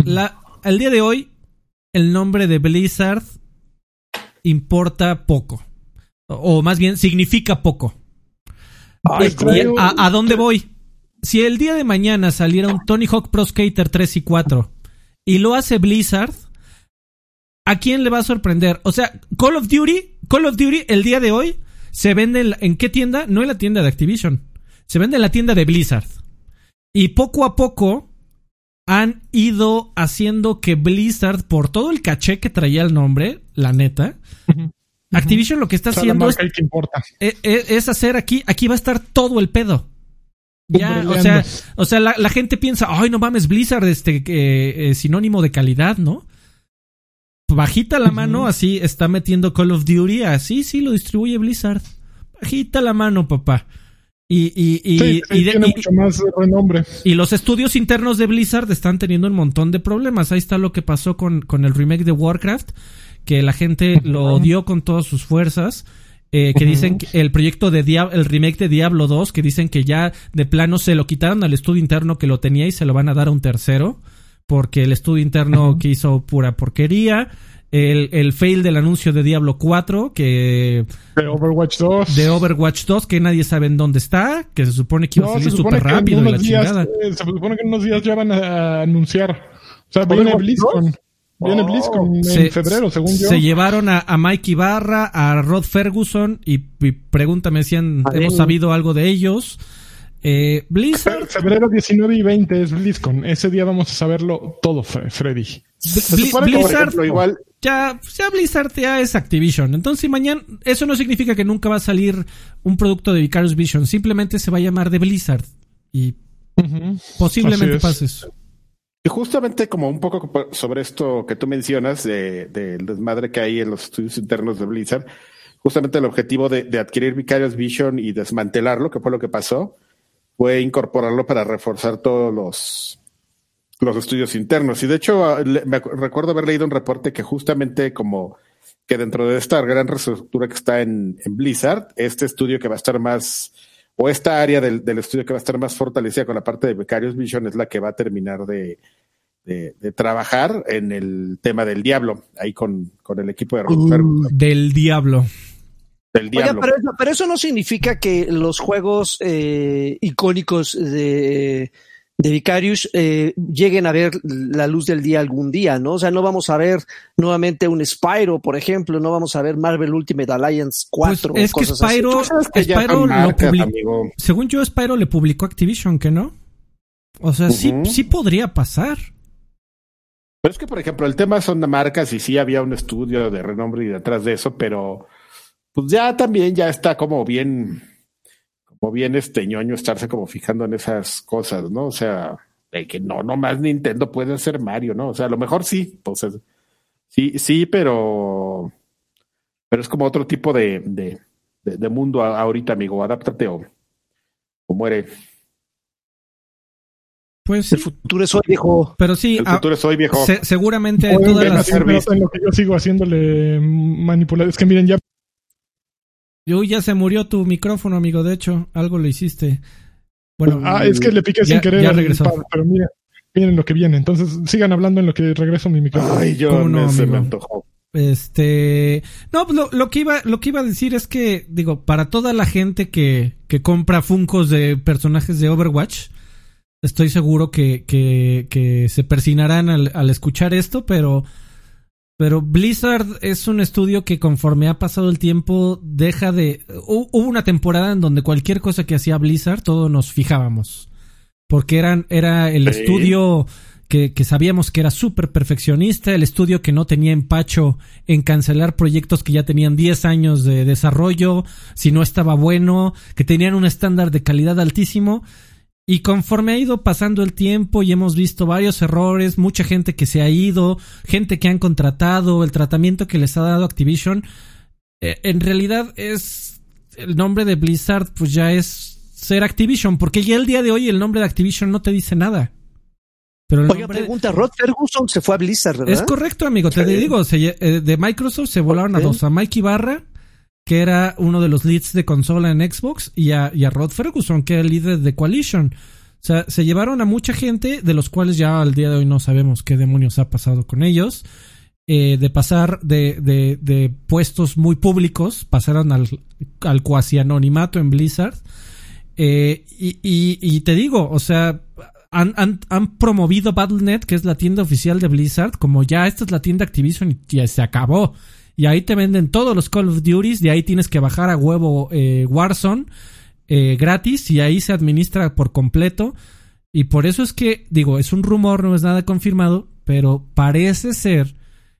La, al día de hoy, el nombre de Blizzard importa poco. O, o más bien, significa poco. Ay, ¿Y traigo- a, a dónde voy? Si el día de mañana saliera un Tony Hawk Pro Skater 3 y 4 y lo hace Blizzard, ¿a quién le va a sorprender? O sea, Call of Duty, Call of Duty el día de hoy se vende en, la- ¿en qué tienda? No en la tienda de Activision. Se vende en la tienda de Blizzard. Y poco a poco han ido haciendo que Blizzard, por todo el caché que traía el nombre, la neta. Activision lo que está O sea, la haciendo es e- e- es hacer aquí, aquí va a estar todo el pedo. Ya, o sea, o sea, la, la gente piensa, ay, no mames, Blizzard, este, eh, sinónimo de calidad, ¿no? Bajita la mano, así está metiendo Call of Duty, así sí lo distribuye Blizzard. Bajita la mano, papá. Y, y, y, Sí, y de- tiene mucho más renombre. y los estudios internos de Blizzard están teniendo un montón de problemas. Ahí está lo que pasó con, con el remake de Warcraft, que la gente lo odió con todas sus fuerzas. Eh, que dicen que el proyecto de Dia- el remake de Diablo 2, que dicen que ya de plano se lo quitaron al estudio interno que lo tenía y se lo van a dar a un tercero, porque el estudio interno que hizo pura porquería. El, el fail del anuncio de Diablo 4, que De Overwatch 2. de Overwatch 2, que nadie sabe en dónde está, que se supone que iba a salir súper rápido y la días, chingada. eh, se supone que en unos días ya van a, a anunciar. O sea, viene ¿Overwatch BlizzCon. Viene Oh. BlizzCon en Se- febrero, según yo. Se llevaron a, a Mike Ibarra, a Rod Ferguson y, y pregúntame si han- hemos sabido algo de ellos. Eh, Blizzard, Fe- Febrero 19 y 20 es BlizzCon. Ese día vamos a saberlo todo, Fre- Freddy. Se Bli- supone que, por Blizzard ejemplo, igual ya, ya Blizzard ya es Activision. Entonces, si mañana, eso no significa que nunca va a salir un producto de Vicarious Vision. Simplemente se va a llamar de Blizzard. Y posiblemente pase eso. Y justamente como un poco sobre esto que tú mencionas, de- del desmadre que hay en los estudios internos de Blizzard, justamente el objetivo de, adquirir Vicarious Vision y desmantelarlo, que fue lo que pasó, fue incorporarlo para reforzar todos los, los estudios internos. Y de hecho, ah, me recuerdo haber leído un reporte que justamente como que dentro de esta gran reestructura que está en, en Blizzard, este estudio que va a estar más, o esta área del, del estudio que va a estar más fortalecida con la parte de Vicarious Vision es la que va a terminar de, de, de trabajar en el tema del diablo, ahí con, con el equipo de Ferguson, Del diablo. del Oiga, diablo. pero eso, pero eso no significa que los juegos eh, icónicos de, de Vicarious eh, lleguen a ver la luz del día algún día, ¿no? O sea, no vamos a ver nuevamente un Spyro, por ejemplo, no vamos a ver Marvel Ultimate Alliance 4 Pues es que cosas así. Spyro, sabes que ya Spyro lo marcas, publicó. amigo. Según yo, Spyro le publicó Activision, ¿que no? O sea, sí, sí podría pasar. Pero es que, por ejemplo, el tema son de marcas y sí había un estudio de renombre y detrás de eso, pero pues ya también ya está como bien, como bien este ñoño estarse como fijando en esas cosas, ¿no? O sea, de que no, no más Nintendo puede ser Mario, ¿no? O sea, a lo mejor sí, pues es- Sí, sí, pero, pero es como otro tipo de, de, de, de mundo ahorita, amigo. Adáptate o, o muere. Pues sí, El futuro es hoy, viejo. pero sí, El ah, futuro es hoy, viejo. se- seguramente Pueden todas las... en lo que yo sigo haciéndole manipular. Es que miren, ya Uy, ya se murió tu micrófono, amigo. De hecho, algo lo hiciste. Bueno, Ah, es que le piqué Ya- sin querer ya regresó. pero mira, miren lo que viene. Entonces, sigan hablando en lo que regreso mi micrófono. Ay, yo ¿Cómo no, me, se me antojó. Este, no, pues lo, lo que iba, lo que iba a decir es que, digo, para toda la gente que, que compra Funcos de personajes de Overwatch, estoy seguro que, que, que se persinarán al, al escuchar esto, pero, pero Blizzard es un estudio que conforme ha pasado el tiempo deja de, hu- hubo una temporada en donde cualquier cosa que hacía Blizzard, todos nos fijábamos, porque eran, era el Sí. estudio que, que sabíamos que era súper perfeccionista, el estudio que no tenía empacho en cancelar proyectos que ya tenían 10 años de desarrollo, si no estaba bueno, que tenían un estándar de calidad altísimo. Y conforme ha ido pasando el tiempo y hemos visto varios errores, mucha gente que se ha ido, gente que han contratado, el tratamiento que les ha dado Activision, eh, en realidad es el nombre de Blizzard pues ya es ser Activision, porque ya el día de hoy el nombre de Activision no te dice nada. Pero el Oiga, nombre- pregunta, Rod Ferguson se fue a Blizzard, ¿verdad? es correcto, amigo. Te digo, se eh, de Microsoft se volaron a dos. A Mike Ibarra, que era uno de los leads de consola en Xbox, y a, y a Rod Ferguson, que era el líder de Coalition. O sea, se llevaron a mucha gente, de los cuales ya al día de hoy no sabemos qué demonios ha pasado con ellos. Eh, de pasar de, de, de puestos muy públicos, pasaron al, al cuasi anonimato en Blizzard. Eh, y, y, te digo, o sea, han, han, han promovido Battle.net, que es la tienda oficial de Blizzard, como ya esta es la tienda Activision y ya se acabó. Y ahí te venden todos los Call of Duties, de ahí tienes que bajar a huevo eh, Warzone eh, gratis y ahí se administra por completo. Y por eso es que, digo, es un rumor, no es nada confirmado, pero parece ser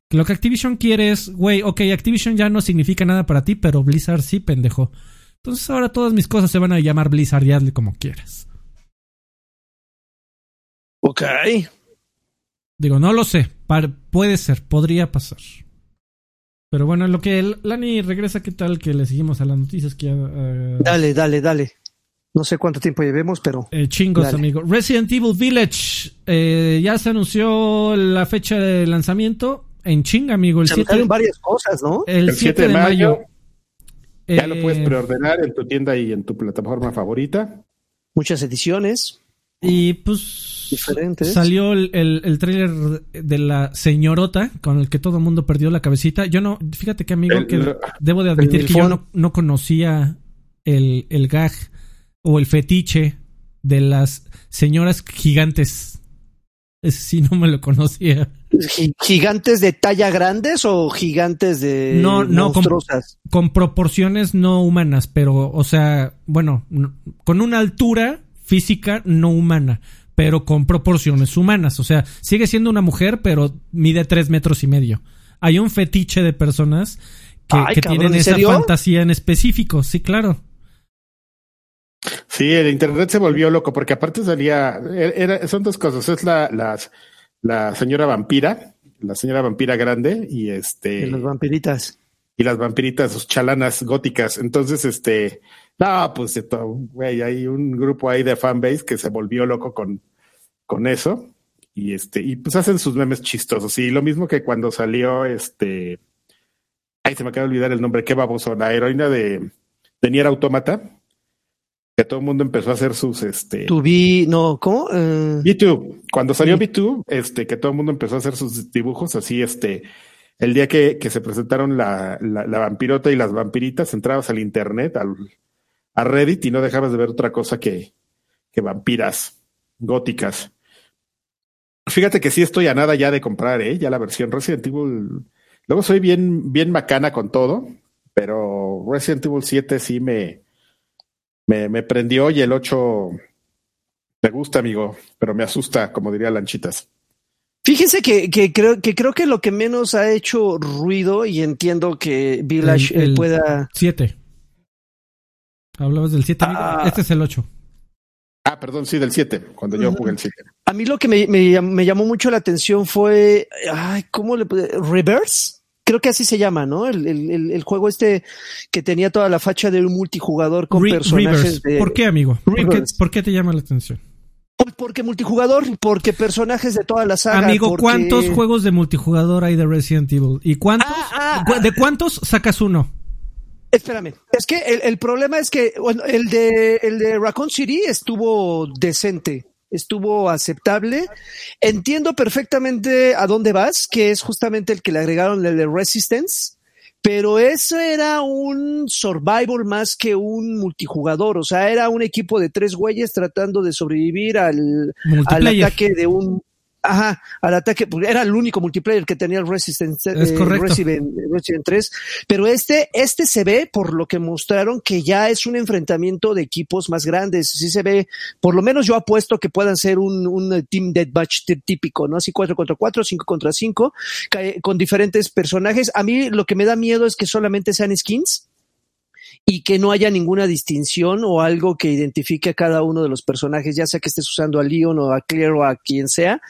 que lo que Activision quiere es, güey, ok, Activision ya no significa nada para ti, pero Blizzard sí, pendejo. Entonces ahora todas mis cosas se van a llamar Blizzard y hazle como quieras. Ok. Digo, no lo sé. Puede ser, podría pasar. Pero bueno, en lo que el- Lani regresa, ¿qué tal que le seguimos a las noticias que eh, Dale, dale, dale. No sé cuánto tiempo llevemos, pero eh, chingos, Dale. amigo. Resident Evil Village. eh, ya se anunció la fecha de lanzamiento. En chinga, amigo. El se 7, anunciaron varias cosas, ¿no? el El 7 de mayo. Ya lo puedes preordenar en tu tienda y en tu plataforma favorita. Muchas ediciones Y pues diferentes. salió el, el, el tráiler de la señorota con el que todo el mundo perdió la cabecita. Yo no, fíjate que amigo, El- que debo de admitir que yo no, no conocía el, el gag o el fetiche de las señoras gigantes. Ese sí no me lo conocía. Gi- ¿Gigantes de talla grandes o gigantes de No, no, monstruosas? Con proporciones no humanas, pero, o sea, bueno, con una altura física no humana, pero con proporciones humanas. O sea, sigue siendo una mujer, pero mide tres metros y medio. Hay un fetiche de personas que, Ay, que cabrón, tienen ¿en esa serio? fantasía en específico, sí, claro. Sí, el internet se volvió loco porque aparte salía, era, son dos cosas, es la, las- la señora vampira, la señora vampira grande y este De las vampiritas. Y las vampiritas sus chalanas góticas. Entonces, este, no, pues de todo, güey, hay un grupo ahí de fanbase que se volvió loco con, con eso. Y este, y pues hacen sus memes chistosos. Y lo mismo que cuando salió este, ay, se me acaba de olvidar el nombre, qué baboso, la heroína de, de Nier Automata, que todo el mundo empezó a hacer sus, este, Tu vi, no, ¿cómo? Eh, B2, cuando salió Sí. B2, este, que todo el mundo empezó a hacer sus dibujos así, este, el día que, que se presentaron la, la, vampirota y las vampiritas, entrabas al internet, al, a Reddit y no dejabas de ver otra cosa que, que vampiras góticas. Fíjate que sí estoy a nada ya de comprar, ¿eh? Ya la versión Resident Evil. Luego soy bien, bien macana con todo, pero Resident Evil 7 sí me, me, me prendió y el 8 me gusta, amigo, pero me asusta, como diría Lanchitas. Fíjense que, que creo que creo que lo que menos ha hecho ruido y entiendo que Village El- eh, el- pueda Siete. Hablabas del 7, amigo. Ah. Este es el 8. Ah, perdón, sí, del 7, cuando yo jugué el 7. A mí lo que me, me, me llamó mucho la atención fue, ay, ¿cómo le puede? Reverse. Creo que así se llama, ¿no? El, el, el juego este que tenía toda la facha de un multijugador con Re- personajes Reverse. de... ¿Por qué, amigo? ¿Por qué, Reverse. por qué te llama la atención? Pues Porque multijugador, porque personajes de toda la saga. Amigo, porque- ¿cuántos juegos de multijugador hay de Resident Evil? ¿Y cuántos? Ah, ah, ¿De cuántos sacas uno? Espérame, es que el, el problema es que bueno, el de el de Raccoon City estuvo decente, estuvo aceptable. Entiendo perfectamente a dónde vas, que es justamente el que le agregaron el de Resistance, pero eso era un survival más que un multijugador, o sea, era un equipo de tres güeyes tratando de sobrevivir al, al ataque de un Ajá, al ataque, porque era el único multiplayer que tenía el Resistance, Es eh. Resident, Resident 3, pero este, este se ve, por lo que mostraron, que ya es un enfrentamiento de equipos más grandes, sí se ve, por lo menos yo apuesto que puedan ser un, un team deathmatch tí- típico, ¿no? Así 4 contra 4, 5 contra 5, ca- con diferentes personajes. A mí lo que me da miedo es que solamente sean skins, y que no haya ninguna distinción o algo que identifique a cada uno de los personajes, ya sea que estés usando a Leon o a Claire o a quien sea.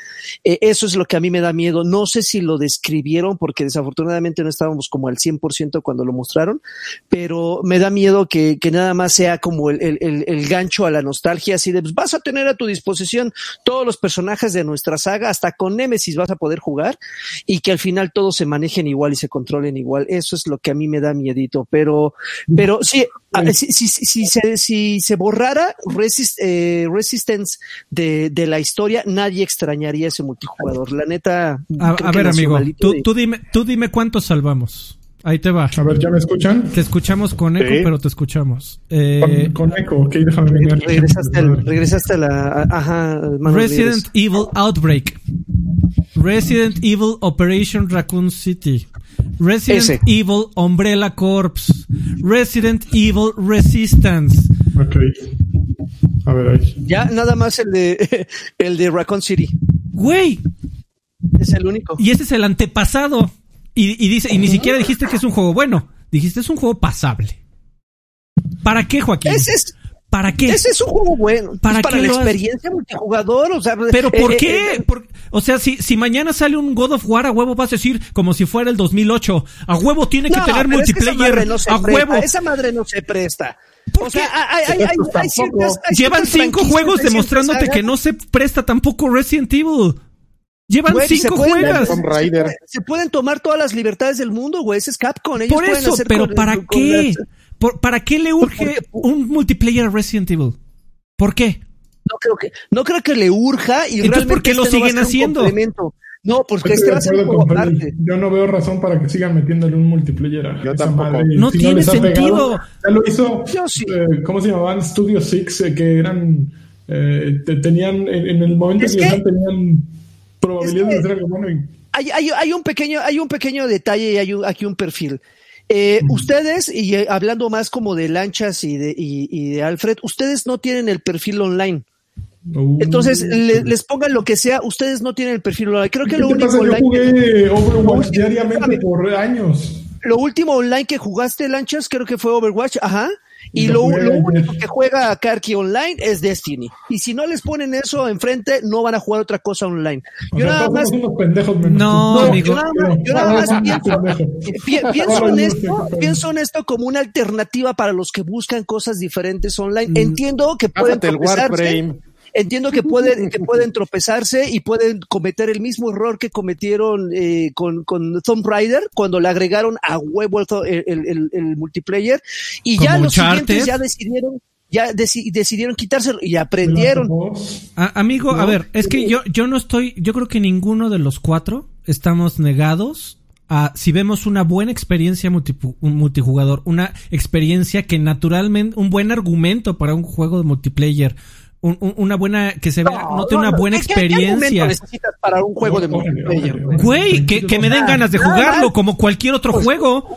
Eh, eso es lo que a mí me da miedo. No sé si lo describieron porque desafortunadamente no estábamos como al 100% cuando lo mostraron, pero me da miedo que, que nada más sea como el, el, el, gancho a la nostalgia, así de pues, vas a tener a tu disposición todos los personajes de nuestra saga, hasta con Nemesis vas a poder jugar y que al final todos se manejen igual y se controlen igual. Eso es lo que a mí me da miedito, pero, pero sí, a- si, si, si, si se, si se borrara Resist- eh, Resistance de, de la historia, nadie extrañaría ese multijugador. La neta. A, ver, amigo, tú, de- tú dime, tú dime cuántos salvamos. Ahí te va. A ver, ¿ya me escuchan? Te escuchamos con eco, Sí. pero te escuchamos. Eh, Con, con eco, ok, déjame venir. regresaste, al, regresaste a la. a- Ajá, Manuel Resident. Evil Outbreak. Resident Evil Operation Raccoon City. Resident Ese. Evil Umbrella Corps. Resident Evil Resistance. Ok. A ver, ahí. Ya nada más el de el de Raccoon City. Güey, Es el único. y ese es el antepasado. Y, y dice, y ni siquiera dijiste que es un juego bueno. Dijiste es un juego pasable. ¿Para qué, Joaquín? Ese es, ¿Para qué? ese es un juego bueno. ¿Para Pues para qué la experiencia multijugador. O sea, ¿Pero eh, por eh, qué? eh, Por- o sea, si, si mañana sale un God of War a huevo vas a decir como si fuera el 2008. A huevo tiene que no, tener pero es que esa multiplayer. madre no se a presta, huevo. Esa madre no se presta. ¿Por O sea, qué? hay, hay, hay, Pues hay tampoco. ciertas, hay Llevan cinco juegos demostrándote sagas. que no se presta tampoco Resident Evil. Llevan Güey, se cinco pueden- juegos. Se pueden tomar todas las libertades del mundo, güey. Ese es Capcom. Ellos Por eso, hacer pero con- ¿para con qué? las- Por- ¿Para qué le urge un multiplayer a Resident Evil? ¿Por qué? No creo que, no creo que le urja y Entonces, realmente ¿por qué lo este no siguen ser un haciendo? No, porque este va a ser Freddy. aparte. Yo no veo razón para que sigan metiéndole un multiplayer a Yo esa tampoco. madre. No tiene sentido. ya lo hizo, Yo sí. eh, ¿cómo se llamaban? Studio Six, eh, que eran, eh, te- tenían, en, en el momento Es que, que- tenían probabilidad es que- de hacer algo bueno. y- hay, hay, hay un pequeño, hay un pequeño detalle y hay un- aquí un perfil. Eh, Ustedes, y eh, hablando más como de lanchas y de, y, y de Alfred, ustedes no tienen el perfil online. Uh, Entonces, le- les pongan lo que sea, ustedes no tienen el perfil online. Creo que ¿Qué lo único pasa? Yo online, jugué Overwatch diariamente por años. lo último online que jugaste, lanchas, creo que fue Overwatch, ajá. Y lo, único que juega Karki online es Destiny. Y si no les ponen eso enfrente, no van a jugar otra cosa online. O Yo sea, nada más unos pendejos. No, tú. No, amigo. yo nada más, yo nada más pienso, pi- en esto, pienso en esto como una alternativa para los que buscan cosas diferentes online. Mm. Entiendo que pueden el Warframe. Entiendo que pueden, que pueden tropezarse y pueden cometer el mismo error que cometieron eh, con, con Tomb Raider cuando le agregaron a huevo el, el- el- el multiplayer y ya los siguientes ya decidieron, ya deci- decidieron quitárselo y aprendieron. A- amigo, a ver, es que yo, yo no estoy, yo creo que ninguno de los cuatro estamos negados a si vemos una buena experiencia un multijugador, una experiencia que naturalmente, un buen argumento para un juego de multiplayer, un- un- una buena, que se vea, note una buena ¿qué- qué argumento experiencia. necesitas para un juego de Órale, multiplayer? órale, güey? que, que me den ganas de jugarlo como cualquier otro Pues, juego.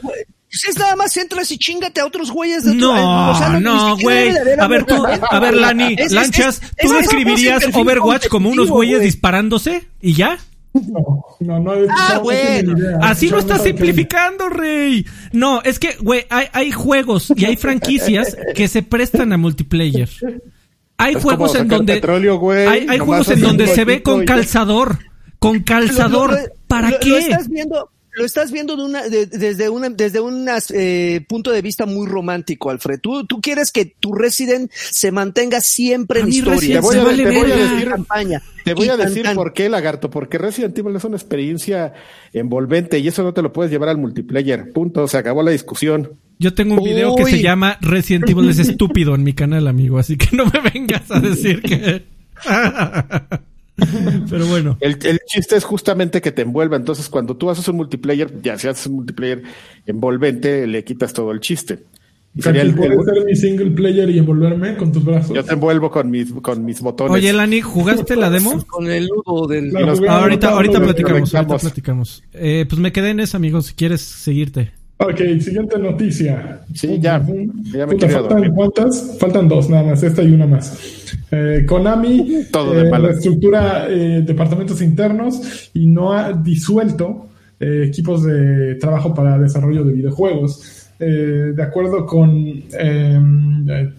Pues es nada más entras y chingate a otros güeyes de otro- No, o sea, no, güey. A ver, tú, a ver. Lani, Es- Lanchas, es- ¿tú es- describirías Overwatch como unos güeyes güey. disparándose y ya? No, no, no. Ah, no, no bueno. Así Yo lo no estás simplificando, Rey. No, es que, güey, hay, hay juegos y hay franquicias que se prestan a multiplayer. Hay Es juegos en donde petróleo, güey, hay, juegos en donde se ve con y calzador, con calzador. Lo- lo- ¿Para lo- qué? Lo estás viendo, lo estás viendo de una, de- desde un desde un eh, punto de vista muy romántico, Alfred. Tú, tú quieres que tu Resident se mantenga siempre A en historia. Te voy a- vale te voy a verga. decir- campaña. Te voy a decir tan. por qué, Lagarto, porque Resident Evil es una experiencia envolvente y eso no te lo puedes llevar al multiplayer. Punto, se acabó la discusión. Yo tengo un video que se llama Resident Evil es estúpido en mi canal, amigo, así que no me vengas a decir que... Pero bueno. El, el chiste es justamente que te envuelva. Entonces, cuando tú haces un multiplayer, ya si haces un multiplayer envolvente, le quitas todo el chiste. Y sería el- ¿Puedes el- ser mi single player y envolverme con tus brazos? yo te envuelvo con mis, con mis botones. Oye, Lani, ¿jugaste la demo? Con el nudo del. Claro, ahorita, ahorita platicamos, ahorita platicamos. Eh, pues me quedé en esa, amigo, si quieres seguirte. Ok, siguiente noticia. Sí, ya. Ya me Puta, faltan cuántas? Faltan dos nada más, esta y una más. Eh, Konami Todo de eh, reestructura eh, departamentos internos y no ha disuelto equipos de trabajo para desarrollo de videojuegos. De acuerdo con... eh,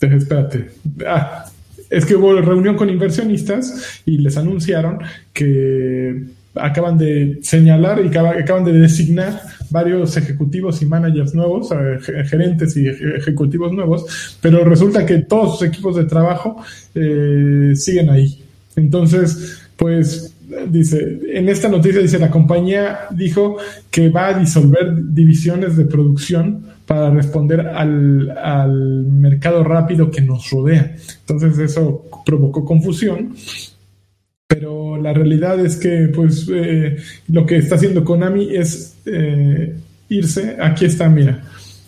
espérate. Ah, es que hubo reunión con inversionistas y les anunciaron que acaban de señalar y acaba- acaban de designar varios ejecutivos y managers nuevos, eh, ge- gerentes y eje- ejecutivos nuevos, pero resulta que todos sus equipos de trabajo eh, siguen ahí. Entonces, pues dice, en esta noticia dice la compañía dijo que va a disolver divisiones de producción para responder al, al mercado rápido que nos rodea. Entonces eso provocó confusión. Pero la realidad es que, pues, eh, lo que está haciendo Konami es eh, irse. Aquí está, mira.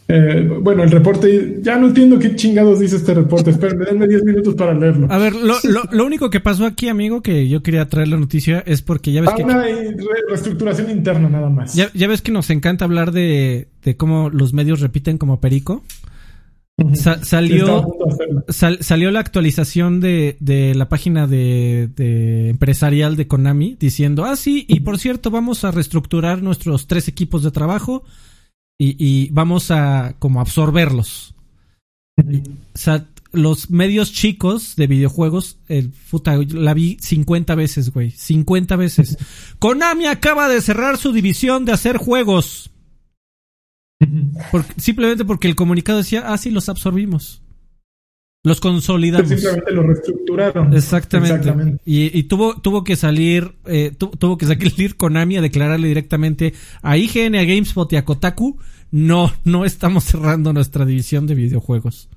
Eh, bueno, el reporte, ya no entiendo qué chingados dice este reporte. Espérenme, denme 10 minutos para leerlo. A ver, lo, lo, lo único que pasó aquí, amigo, que yo quería traer la noticia es porque ya ves que... una re- reestructuración interna nada más. Ya, ya ves que nos encanta hablar de, de cómo los medios repiten como perico. Sa- salió, sal- salió la actualización de, de la página de, de empresarial de Konami diciendo, ah, sí, y por cierto, vamos a reestructurar nuestros tres equipos de trabajo y, y vamos a como absorberlos. O sea, los medios chicos de videojuegos, el puta, la vi 50 veces, güey. 50 veces. Konami acaba de cerrar su división de hacer juegos. Simplemente porque el comunicado decía, ah, sí, los absorbimos. Los consolidamos. Simplemente lo reestructuraron. Exactamente. Exactamente. Y, y tuvo, tuvo que salir, eh, tu- tuvo que salir Konami a declararle directamente a IGN, a GameSpot y a Kotaku, no, no estamos cerrando nuestra división de videojuegos.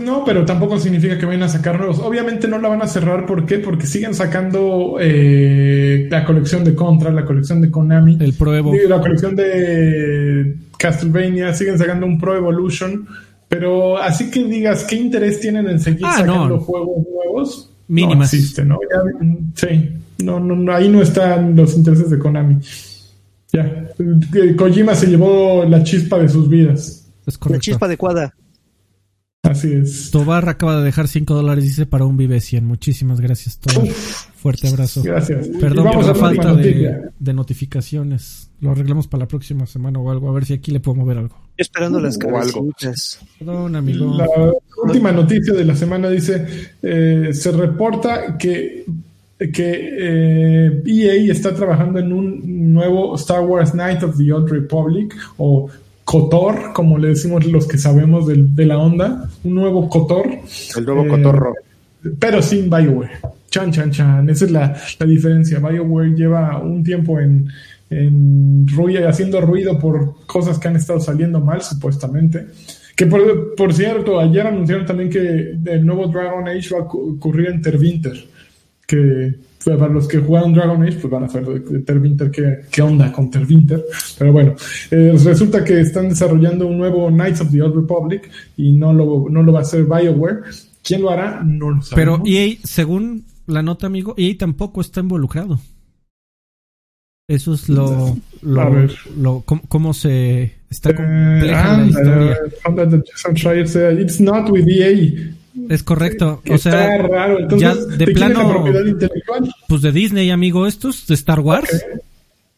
Pues no, pero tampoco significa que vayan a sacar nuevos. Obviamente no la van a cerrar, ¿por qué? Porque siguen sacando eh, la colección de Contra, la colección de Konami, El Pro Evo. la colección de Castlevania, siguen sacando un Pro Evolution, pero así que digas, ¿qué interés tienen en seguir Ah, sacando no. juegos nuevos? Mínimas. No existe, ¿no? Ya, sí, no, no, no, ahí no están los intereses de Konami. Ya, eh, Kojima se llevó la chispa de sus vidas. Es La correcto. chispa adecuada. Así es. Tobar acaba de dejar 5 dólares, dice, para un Vive 100. Muchísimas gracias, Tobar. Fuerte abrazo. Gracias. Perdón por la falta de, notificaciones. Lo arreglamos para la próxima semana o algo, a ver si aquí le puedo mover algo. Esperando las O algo. cabecitas. Perdón, amigo. La última noticia de la semana dice, eh, se reporta que, que eh, EA está trabajando en un nuevo Star Wars Knight of the Old Republic o KOTOR, como le decimos los que sabemos de, la onda, un nuevo KOTOR, El nuevo Eh, cotorro. pero sin BioWare. Chan, chan, chan. Esa es la, la diferencia. BioWare lleva un tiempo en, en ruido, haciendo ruido por cosas que han estado saliendo mal, supuestamente. Que por, por cierto, ayer anunciaron también que el nuevo Dragon Age va a cu- ocurrir en Terwinter. Que pues, para los que jugaron Dragon Age, pues van a saber de, Terwinter qué, qué onda con Terwinter. Pero bueno, eh, resulta que están desarrollando un nuevo Knights of the Old Republic y no lo, no lo va a hacer BioWare. ¿Quién lo hará? No lo Pero sabemos. EA, según la nota, amigo, EA tampoco está involucrado. Eso es lo. lo, A ver. lo cómo, cómo se. Está Eh, compleja la ah, historia. eh, It's not with EA. Es correcto. Que O sea, está raro. Entonces, ya de ¿de quién es la plano- pues de Disney, amigo, estos, de Star Wars.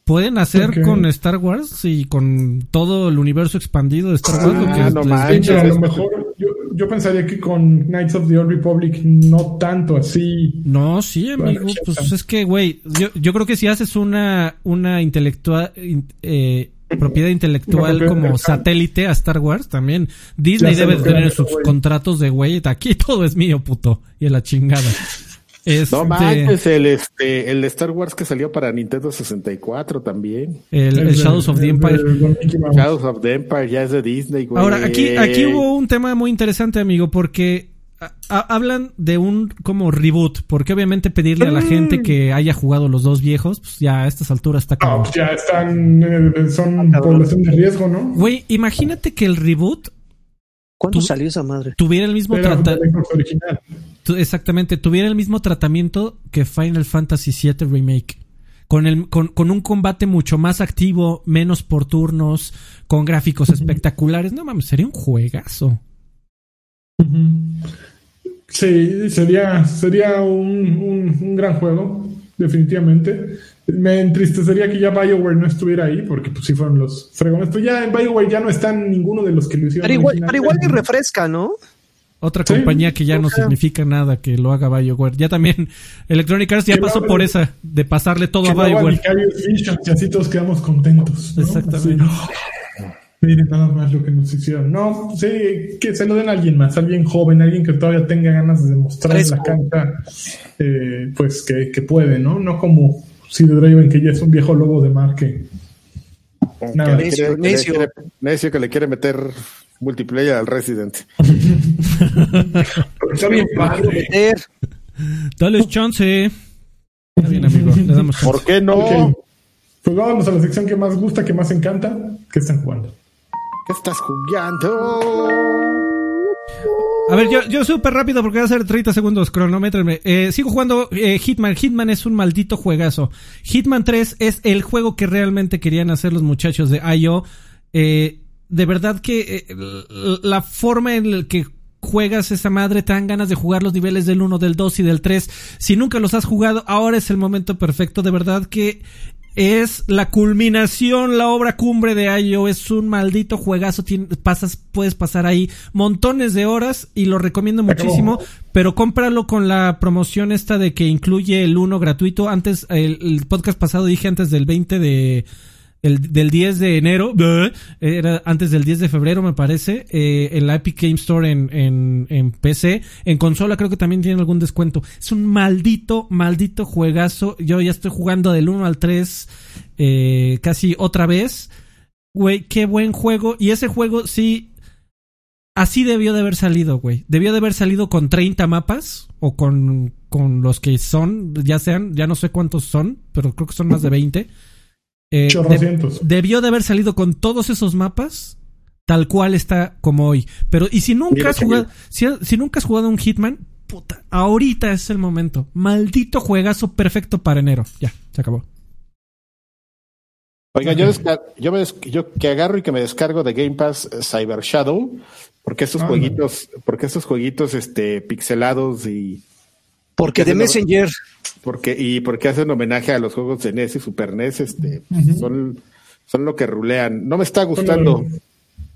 pueden hacer con Star Wars y con todo el universo expandido de Star Wars. lo Ah, que no les manches. Sí, pero a lo mejor yo, yo pensaría que con Knights of the Old Republic no tanto así. No, sí, amigo. Bueno, Pues es que, güey, yo, yo creo que si haces una, una intelectual, in- eh, propiedad intelectual propiedad como intelectual. satélite a Star Wars, también Disney debe tener sus contratos de, güey, aquí todo es mío, puto. Y a la chingada. Este, No manches, el, este, el de Star Wars que salió para Nintendo 64 también. el, el Shadows of the Empire. Shadows of the Empire ya es de Disney, güey. Ahora, aquí, aquí hubo un tema muy interesante, amigo, porque hablan de un como reboot, porque obviamente pedirle a la gente que haya jugado los dos viejos, pues ya a estas alturas está No, como... pues ya están, eh, son cabrón. población de riesgo, ¿no? Güey, imagínate que el reboot ¿Cuándo salió esa madre? tuviera el mismo Era trata- un Xbox original. tu- exactamente, tuviera el mismo tratamiento que Final Fantasy VII Remake. Con, el, con, con un combate mucho más activo, menos por turnos, con gráficos espectaculares. No mames, sería un juegazo. Sí, sería, sería un, un- un gran juego, definitivamente. Me entristecería que ya BioWare no estuviera ahí, porque pues sí fueron los fregones. Pero ya en BioWare ya no están ninguno de los que lo hicieron. Pero igual, pero igual y refresca, ¿no? Otra Sí, compañía que ya no sea- significa nada que lo haga BioWare. Ya también Electronic Arts ya Que pasó por esa, de pasarle todo Que a BioWare. Y así todos quedamos contentos. ¿no? Exactamente. Así, Miren nada más lo que nos hicieron. No, sí, que se lo den a alguien más, alguien joven, alguien que todavía tenga ganas de demostrar en la cancha, eh, pues que, que puede, ¿no? No como si de Draven, que ya es un viejo lobo de mar que nada. Que Necio. quiere- necio que le quiere meter multiplayer al Resident. Está bien padre. Meter. Dale chance. Está bien, amigo. Le damos chance. ¿Por qué no? Pues vámonos a la sección que más gusta, que más encanta, que están jugando. ¿Qué estás jugando? A ver, yo, yo súper rápido porque va a ser 30 segundos, cronométrenme. Eh, sigo jugando eh, Hitman. Hitman es un maldito juegazo. Hitman 3 es el juego que realmente querían hacer los muchachos de IO. Eh, de verdad que la forma en la que juegas esa madre, te dan ganas de jugar los niveles del 1, del 2 y del 3. Si nunca los has jugado, ahora es el momento perfecto. De verdad que es la culminación, la obra cumbre de IO. Es un maldito juegazo. Tien- pasas, puedes pasar ahí montones de horas y lo recomiendo muchísimo. Pero cómpralo con la promoción esta de que incluye el 1 gratuito. Antes, el, el podcast pasado dije antes del 20 de, el, del 10 de enero, era antes del 10 de febrero me parece, eh, en la Epic Game Store en, en, en PC, en consola creo que también tiene algún descuento. Es un maldito, maldito juegazo. Yo ya estoy jugando del 1 al 3 eh, casi otra vez. Güey, qué buen juego. Y ese juego sí, así debió de haber salido, güey. Debió de haber salido con 30 mapas o con, con los que son, ya sean, ya no sé cuántos son, pero creo que son más de 20. Eh, de- debió de haber salido con todos esos mapas tal cual está como hoy. Pero y si nunca Mira has jugado, si, si nunca has jugado un Hitman, puta, ahorita es el momento. Maldito juegazo perfecto para enero. Ya, se acabó. Oiga, yo, yo, me yo que agarro y que me descargo de Game Pass eh, Cyber Shadow, porque estos Ah, jueguitos, porque estos jueguitos este pixelados y Porque de Messenger. porque y porque hacen homenaje a los juegos de NES y Super NES, este son son lo que rulean. No me está gustando.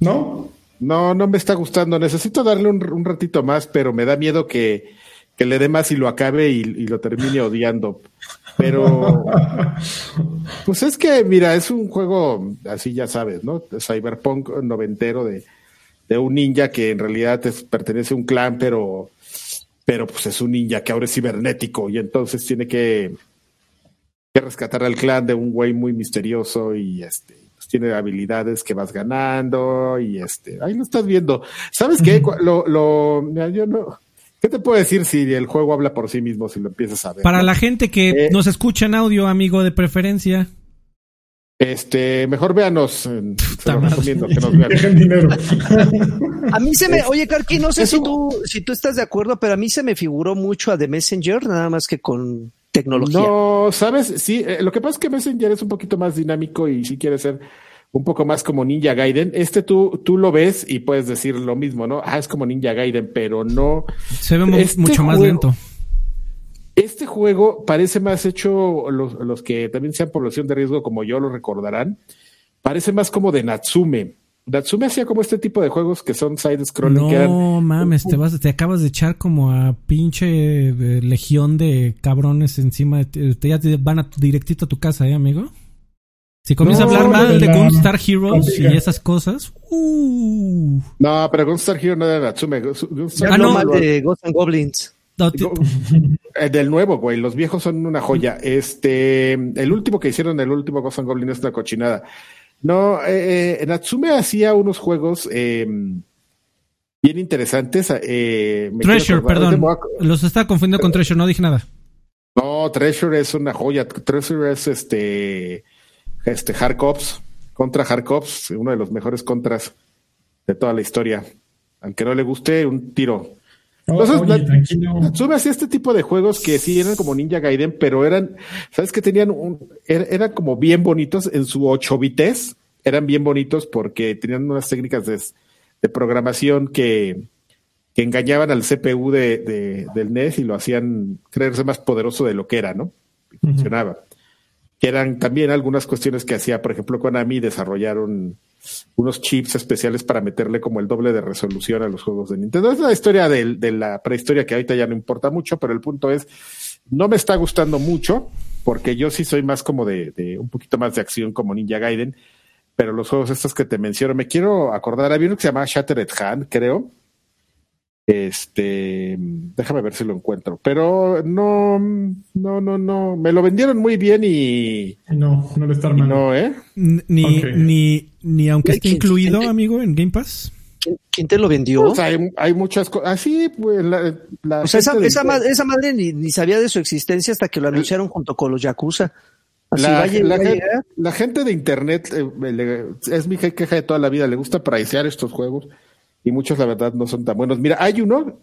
¿No? No, no me está gustando. Necesito darle un, un ratito más, pero me da miedo que, que le dé más y lo acabe y, y lo termine odiando. Pero, pues es que, mira, es un juego, así ya sabes, ¿no? Cyberpunk noventero de, de un ninja que en realidad es- pertenece a un clan, pero, pero pues es un ninja que ahora es cibernético y entonces tiene que, que rescatar al clan de un güey muy misterioso y este pues tiene habilidades que vas ganando y este ahí lo estás viendo sabes qué lo, lo mira, yo no qué te puedo decir si el juego habla por sí mismo si lo empiezas a ver Para ¿no? la gente que Eh. nos escucha en audio, amigo de preferencia. Este mejor véanos en- se Puta lo madre. recomiendo que nos vean Dejen dinero. A mí se me, oye, Karki, no sé es si un- tú, si tú estás de acuerdo, pero a mí se me figuró mucho a The Messenger, nada más que con tecnología. No, sabes, sí, eh, lo que pasa es que Messenger es un poquito más dinámico y sí quiere ser un poco más como Ninja Gaiden. Este tú, tú lo ves y puedes decir lo mismo, ¿no? Ah, es como Ninja Gaiden, pero no. Se ve Este mucho más juego- lento. Este juego parece más hecho, los, los que también sean población de riesgo, como yo lo recordarán, parece más como de Natsume. Natsume hacía como este tipo de juegos que son side-scrolling. No que eran, mames, te, vas, te acabas de echar como a pinche eh, legión de cabrones encima de ti. Te- Ya te van a, directito a tu casa, ¿eh, amigo? Si comienza No, a hablar mal de Gunstar Heroes y esas cosas, uh, No, pero Gunstar Hero no era Natsume. Gunstar Ya Ah, no no. de Ghosts and Goblins. No, Eh, Del nuevo, güey. Los viejos son una joya. Este, el último que hicieron, el último Ghost and Goblin es una cochinada. No, eh, eh, Natsume hacía unos juegos eh, bien interesantes. Eh, Treasure, perdón. Los estaba confundiendo con Treasure, no dije nada. No, Treasure es una joya. Treasure es este, este Hard Cops, contra Hard Cops, uno de los mejores contras de toda la historia. Aunque no le guste, un tiro. Entonces, oye, tranquilo. Natsume hacía este tipo de juegos que sí eran como Ninja Gaiden, pero eran, ¿sabes que Tenían un, er- eran como bien bonitos en su 8 bites, eran bien bonitos porque tenían unas técnicas de, de programación que, que engañaban al CPU de, de- del NES y lo hacían creerse más poderoso de lo que era, ¿no? Y funcionaba. Que eran también algunas cuestiones que hacía, por ejemplo, Konami desarrollaron unos chips especiales para meterle como el doble de resolución a los juegos de Nintendo. Es la historia de, la prehistoria que ahorita ya no importa mucho, pero el punto es, no me está gustando mucho, porque yo sí soy más como de, de un poquito más de acción como Ninja Gaiden, pero los juegos estos que te menciono, me quiero acordar, había uno que se llamaba Shattered Hand, creo. Este, déjame ver si lo encuentro, pero no, no, no, no, me lo vendieron muy bien y, No, no le está armando. no, ¿eh? Ni, ni, ni aunque esté ¿Quién- incluido, quién- amigo, en Game Pass. ¿Quién, te lo vendió? O sea, hay, hay muchas cosas. Así, pues, la, la O sea, esa, gente de- esa, ma- esa madre ni, ni sabía de su existencia hasta que lo anunciaron junto con los Yakuza. Así la, gente de internet eh, le- es mi queja de toda la vida, le gusta pricear estos juegos y muchos la verdad no son tan buenos. Mira, hay uno,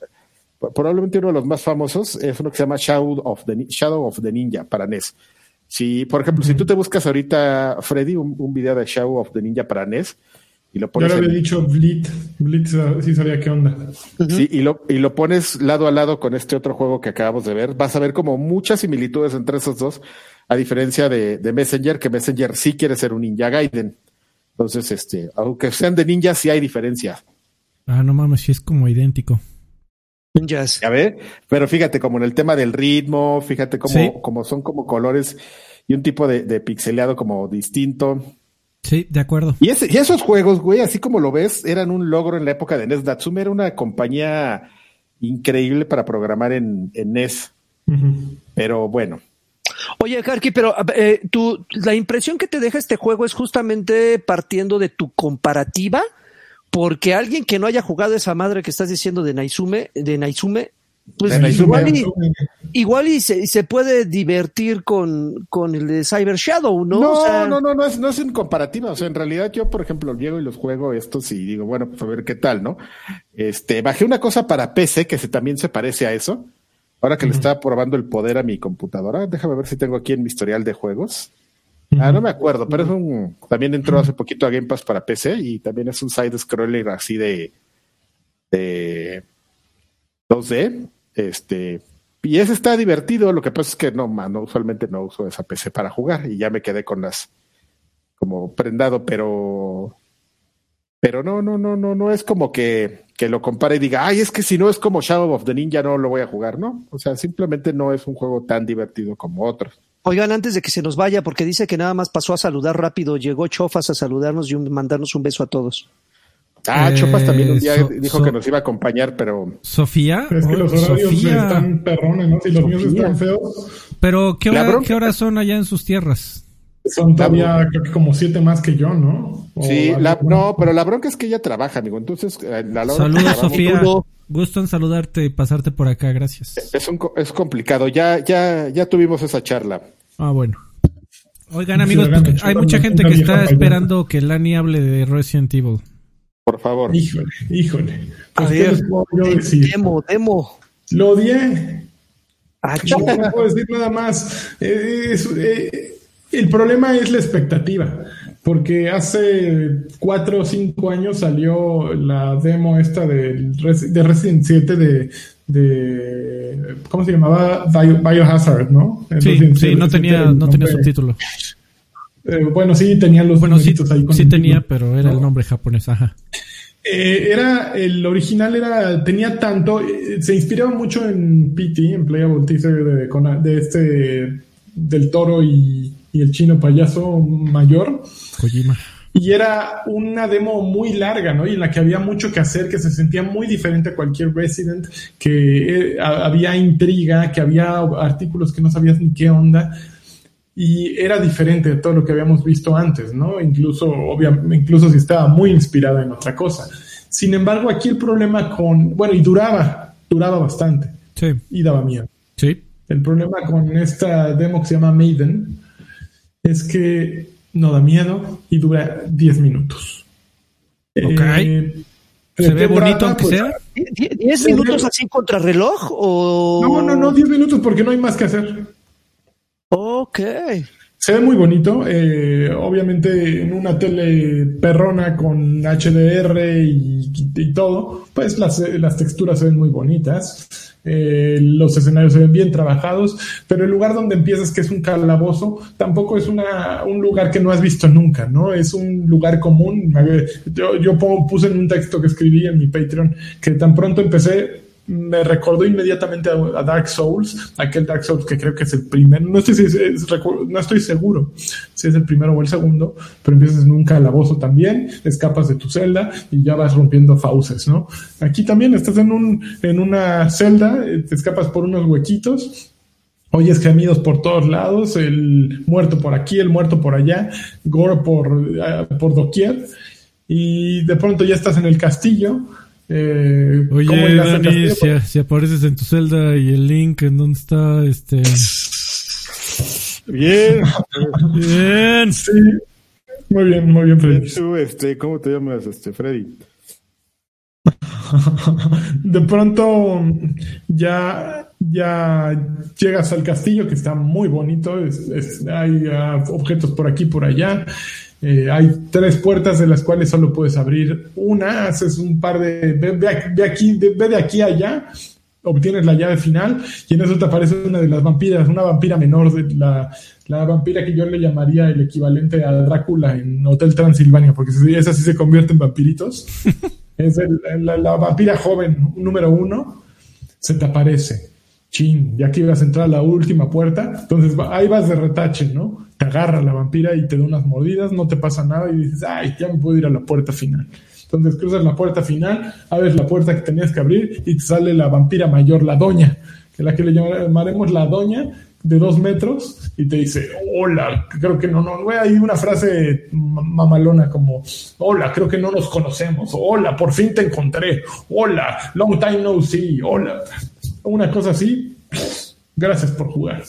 probablemente uno de los más famosos, es uno que se llama Shadow of the, Ni- Shadow of the Ninja para NES. Si, por ejemplo, si tú te buscas ahorita, Freddy, un, un video de Shadow of the Ninja para NES y lo Yo pones le en- había dicho Blit. Blit sí sabía qué onda. Sí, y lo, y lo pones lado a lado con este otro juego que acabamos de ver. Vas a ver como muchas similitudes entre esos dos, a diferencia de, de Messenger, que Messenger sí quiere ser un Ninja Gaiden. Entonces, este, aunque sean de ninjas, sí hay diferencia. Ah, no mames, sí es como idéntico. Ninjas. ¿Ya ve? Pero fíjate, como en el tema del ritmo, fíjate cómo, Sí. como son como colores y un tipo de, de pixeleado como distinto. Sí, de acuerdo. Y, ese- y esos juegos, güey, así como lo ves, eran un logro en la época de NES. Natsume era una compañía increíble para programar en, en NES. Pero bueno, Oye, Karki, pero eh, tú, la impresión que te deja este juego es justamente partiendo de tu comparativa, porque alguien que no haya jugado esa madre que estás diciendo de Naizume, de Naizume, pues De Naizume. igual y, igual y se, se puede divertir con, con el de Cyber Shadow, ¿no? No, O sea, no, no, no es, no es en comparativa. O sea, en realidad yo, por ejemplo, llego y los juego estos y digo, bueno, pues a ver qué tal, ¿no? Este, bajé una cosa para PC que se, también se parece a eso. Ahora que le estaba probando el poder a mi computadora, déjame ver si tengo aquí en mi historial de juegos. Ah, no me acuerdo, pero es un, también entró hace poquito a Game Pass para PC y también es un side scroller así de, de 2D. Este, y ese está divertido. Lo que pasa es que no, mano, usualmente no uso esa PC para jugar y ya me quedé con las como prendado, pero pero no, no, no, no, no es como que, que lo compare y diga, ay, es que si no es como Shadow of the Ninja no lo voy a jugar, ¿no? O sea, simplemente no es un juego tan divertido como otros. Oigan, antes de que se nos vaya, porque dice que nada más pasó a saludar rápido, llegó Chofas a saludarnos y un- mandarnos un beso a todos. Ah, Eh, Chopas también un día so- dijo so- que nos iba a acompañar, pero Sofía. Es que Oh, los horarios Sofía. están perrones, ¿no? Si los míos Sofía. están feos, Pero, ¿qué, hora- ¿qué horas son allá en sus tierras? Son todavía creo que como siete más que yo, ¿no? O sí, la, no, pero la bronca es que ella trabaja, amigo. Entonces, eh, la, Saludos, Sofía. Gusto en saludarte y pasarte por acá, gracias. Es, un, co- es complicado. Ya, ya, ya tuvimos esa charla. Ah, bueno. Oigan, Sí, amigos, oigan, hay mucha gente que está esperando que Lani hable de Resident Evil. Por favor. Híjole, híjole. Pues, ¿qué ver, les puedo yo de- decir? demo, demo. Lo odié. Ah, no puedo decir nada más. Eh, es- eh, el problema es la expectativa. Porque hace cuatro o cinco años salió la demo esta de, de Resident 7 de, de ¿cómo se llamaba? Biohazard, ¿no? Sí, sí, no tenía, no tenía subtítulo. Eh, bueno, sí, tenía los bueno, sí, ahí sí tenía, pero era el nombre japonés, ajá. Eh, era, el original era, tenía tanto, eh, se inspiraba mucho en PT, en Playable Teaser de, de este, del toro y, y, el chino payaso mayor. Kojima. Y era una demo muy larga, ¿no? Y en la que había mucho que hacer, que se sentía muy diferente a cualquier Resident, que había intriga, que había artículos que no sabías ni qué onda y era diferente de todo lo que habíamos visto antes, ¿no? Incluso, obviamente, incluso si estaba muy inspirada en otra cosa. Sin embargo, aquí el problema con, bueno, y duraba, duraba bastante. Sí. Y daba miedo. Sí. El problema con esta demo que se llama Maiden es que no da miedo y dura 10 minutos. Ok. Eh, ¿Se ve bonito aunque pues, sea? ¿10 minutos así contra reloj o...? No, no, no, 10 minutos porque no hay más que hacer. Ok. Se ve muy bonito, eh, obviamente en una tele perrona con HDR y, todo, pues las, las, texturas se ven muy bonitas, eh, los escenarios se ven bien trabajados, pero el lugar donde empiezas, que es un calabozo, tampoco es una, un lugar que no has visto nunca, ¿no? Es un lugar común. Yo, yo puse en un texto que escribí en mi Patreon que tan pronto empecé, me recordó inmediatamente a, Dark Souls, aquel Dark Souls que creo que es el primero, no estoy, no estoy seguro si es el primero o el segundo, pero empiezas en un calabozo también, escapas de tu celda y ya vas rompiendo fauces, ¿no? Aquí también estás en, un, en una celda, eh, te escapas por unos huequitos, oyes gemidos por todos lados, el muerto por aquí, el muerto por allá, gore por, eh, por doquier, y de pronto ya estás en el castillo, eh, Oye, Dani, si, apareces en tu celda y el link en dónde está, este... Bien. bien. Sí. Muy bien, muy bien, Freddy. este, ¿Cómo te llamas, este, Freddy? De pronto ya, ya llegas al castillo que está muy bonito, hay uh, objetos por aquí, por allá, eh, hay tres puertas de las cuales solo puedes abrir una, haces un par de, ve, aquí, ve de aquí a allá, obtienes la llave final y en eso te aparece una de las vampiras, una vampira menor, de la, la vampira que yo le llamaría el equivalente a Drácula en Hotel Transilvania, porque esa sí se convierte en vampiritos. es la, la, vampira joven número uno, se te aparece. Chin, ya a entrar a la última puerta, entonces ahí vas de retache, ¿no? agarra la vampira y te da unas mordidas, no te pasa nada y dices, ay, ya me puedo ir a la puerta final. Entonces cruzas la puerta final, abres la puerta que tenías que abrir y te sale la vampira mayor, la doña, que es la que le llamaremos la doña de dos metros y te dice, hola, creo que no, no, hay una frase mamalona como, hola, creo que no nos conocemos, hola, por fin te encontré, hola, long time no see, hola, una cosa así, gracias por jugar.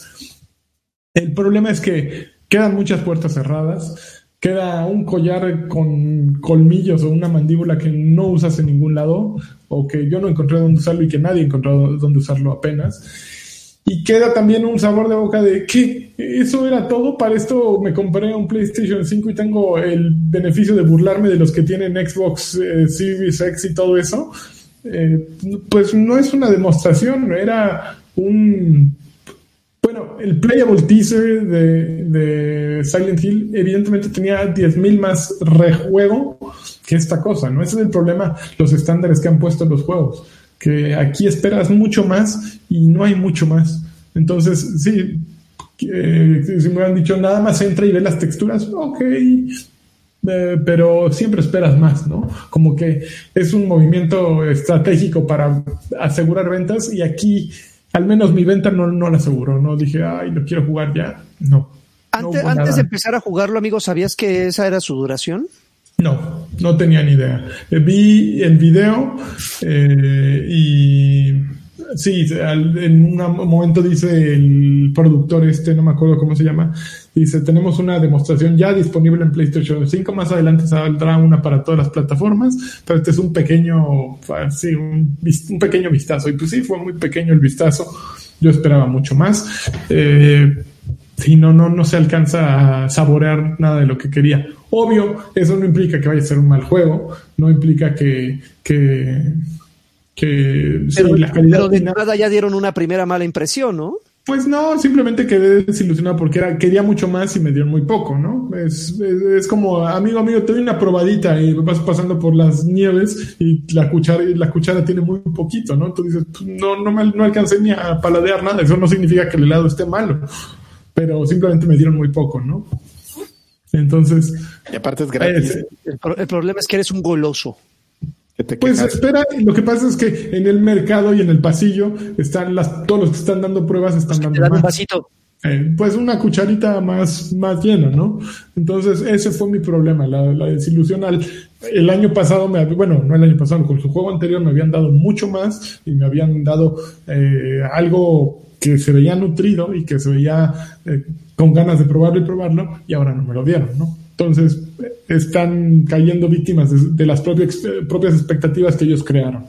El problema es que Quedan muchas puertas cerradas. Queda un collar con colmillos o una mandíbula que no usas en ningún lado o que yo no encontré dónde usarlo y que nadie encontró dónde usarlo apenas. Y queda también un sabor de boca de que eso era todo. Para esto me compré un PlayStation 5 y tengo el beneficio de burlarme de los que tienen Xbox eh, Series X y todo eso. Eh, pues no es una demostración, era un bueno, el playable teaser de, Silent Hill evidentemente tenía 10.000 más rejuego que esta cosa, ¿no? Ese es el problema, los estándares que han puesto los juegos, que aquí esperas mucho más y no hay mucho más. Entonces, sí, si me hubieran dicho nada más entra y ve las texturas, ok, eh, pero siempre esperas más, ¿no? Como que es un movimiento estratégico para asegurar ventas y aquí al menos mi venta no, no la aseguró, no dije, ay, lo quiero jugar ya. No. Antes, antes de empezar a jugarlo, amigo, ¿sabías que esa era su duración? No, no tenía ni idea. Eh, vi el video eh, y sí, en un momento dice el productor este, no me acuerdo cómo se llama, Dice, tenemos una demostración ya disponible en PlayStation 5, más adelante saldrá una para todas las plataformas, pero este es un pequeño, sí, un, pequeño vistazo. Y pues sí, fue muy pequeño el vistazo, yo esperaba mucho más. Eh, sí, no, no, no se alcanza a saborear nada de lo que quería. Obvio, eso no implica que vaya a ser un mal juego, no implica que, que, que sí, Pero, la calidad pero de final- entrada ya dieron una primera mala impresión, ¿no? Pues no, simplemente quedé desilusionado porque era, quería mucho más y me dieron muy poco, ¿no? Es, es, es como, amigo, amigo, te doy una probadita y vas pasando por las nieves y la cuchara, y la cuchara tiene muy poquito, ¿no? Tú dices, "Pues, no, no, me, no alcancé ni a paladear nada, eso no significa que el helado esté malo, pero simplemente me dieron muy poco, ¿no? Entonces, Y aparte es gratis. eh, El, pro- el problema es que eres un goloso. Que te Pues quejas. espera, lo que pasa es que en el mercado y en el pasillo están las, todos los que están dando pruebas están Te dando dan un más. vasito. Eh, pues una cucharita más, más llena, ¿no? Entonces, ese fue mi problema, la, la desilusión al... El año pasado, me, bueno, no el año pasado, con su juego anterior me habían dado mucho más y me habían dado eh, algo que se veía nutrido y que se veía eh, con ganas de probarlo y probarlo y ahora no me lo dieron, ¿no? Entonces, están cayendo víctimas de, de las propias, propias expectativas que ellos crearon.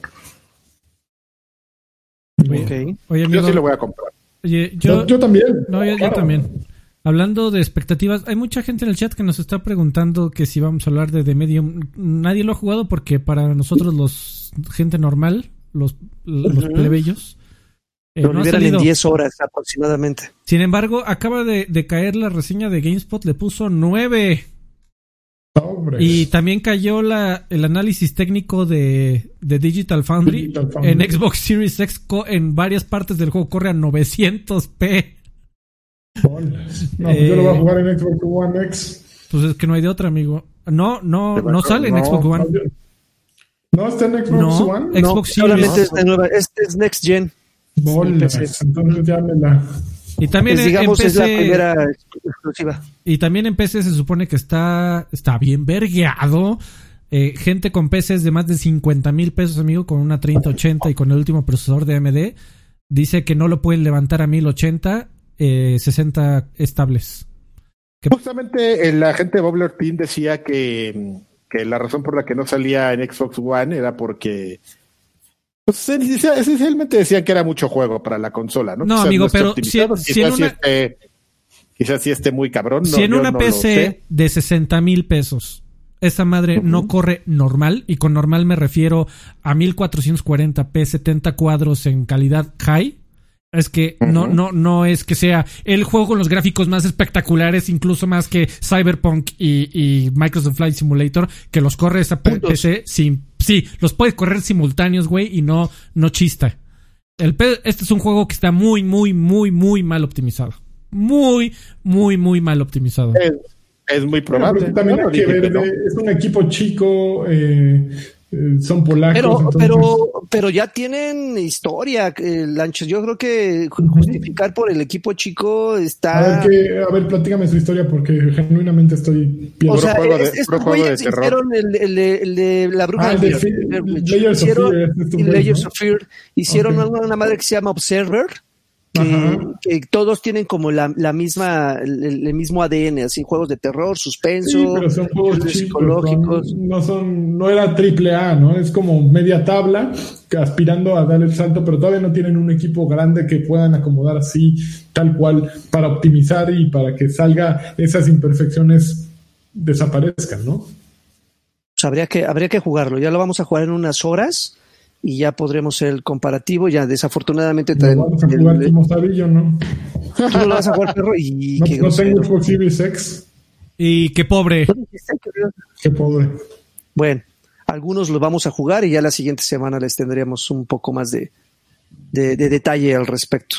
Ok. Oye, Yo sí lo voy a comprar. oye, Yo, yo, yo también. no, yo, también. Hablando de expectativas, hay mucha gente en el chat que nos está preguntando que si vamos a hablar de The Medium. Nadie lo ha jugado porque para nosotros los gente normal, los, los plebeyos, eh, Lo no ha liberan salido. en 10 horas aproximadamente. Sin embargo, acaba de, de caer la reseña de GameSpot, le puso 9. Sobres. Y también cayó la, el análisis técnico de, de Digital Foundry, Digital Foundry. en Xbox Series X co- en varias partes del juego corre a 900p. Bolas. No, pues yo lo voy a Eh, jugar en Xbox One X. Pues es que no hay de otra, amigo. No, no, no sale en No, Xbox One. ¿No está en Xbox No, One? Xbox no, Series. solamente es de nueva. Es, es Next Gen. Bolas. Entonces ya me la... Y también en- digamos, en es la PC, primera exclusiva. y también en PC se supone que está, está bien vergueado. Eh, gente con PCs de más de 50 mil pesos, amigo, con una 3080 y con el último procesador de AMD, dice que no lo pueden levantar a 1080, eh, 60 estables. Justamente el agente Bobler Team decía que, que la razón por la que no salía en Xbox One era porque pues, esencial- esencialmente decían que era mucho juego para la consola, ¿no? No, Quizás amigo, esté pero si- si quizás en sí una- esté, quizás sí esté muy cabrón. no, si en una no PC de 60 mil pesos esa madre no corre normal, y con normal me refiero a 1440p, 70 cuadros en calidad high, es que no, no, no es que sea el juego con los gráficos más espectaculares, incluso más que Cyberpunk y, y Microsoft Flight Simulator, que los corre esa Puntos. PC sin, sí, los puede correr simultáneos, güey, y no, no chista. El este es un juego que está muy, muy, muy, muy mal optimizado. Muy, muy, muy mal optimizado. Es, es muy probable. También hay que ver, no. de- es un equipo chico, eh, eh, son polacos. Pero, entonces- pero, pero ya tienen historia, eh, Lanchas. Yo creo que ju- justificar por el equipo chico A está. ver, que, a ver, platícame su historia porque genuinamente estoy... O sea, juego de- es- juego de terror. hicieron el, el de- el de la bruja Ah, el de of Hicieron- Fear, es estos y güeyes, Layers ¿no? of Fear. Hicieron Ok. una, una madre que se llama Observer. Que, todos tienen como la, la misma, el, el mismo ADN, así, juegos de terror, suspenso, Sí, pero son juegos chicos, psicológicos. son- no son, no era triple A, ¿no? Es como media tabla, aspirando a dar el salto, pero todavía no tienen un equipo grande que puedan acomodar así, tal cual, para optimizar y para que salga esas imperfecciones desaparezcan, ¿no? Pues habría que, habría que jugarlo. Ya lo vamos a jugar en unas horas y ya podremos hacer el comparativo. Ya desafortunadamente Lo traen- vamos a el- jugar el- como Sabillo, ¿no? tú no lo vas a jugar, perro, y No, qué no grosero. tengo Xbox Series X, Y qué pobre. qué pobre. Bueno, algunos los vamos a jugar y ya la siguiente semana les tendremos un poco más de, de, de detalle al respecto.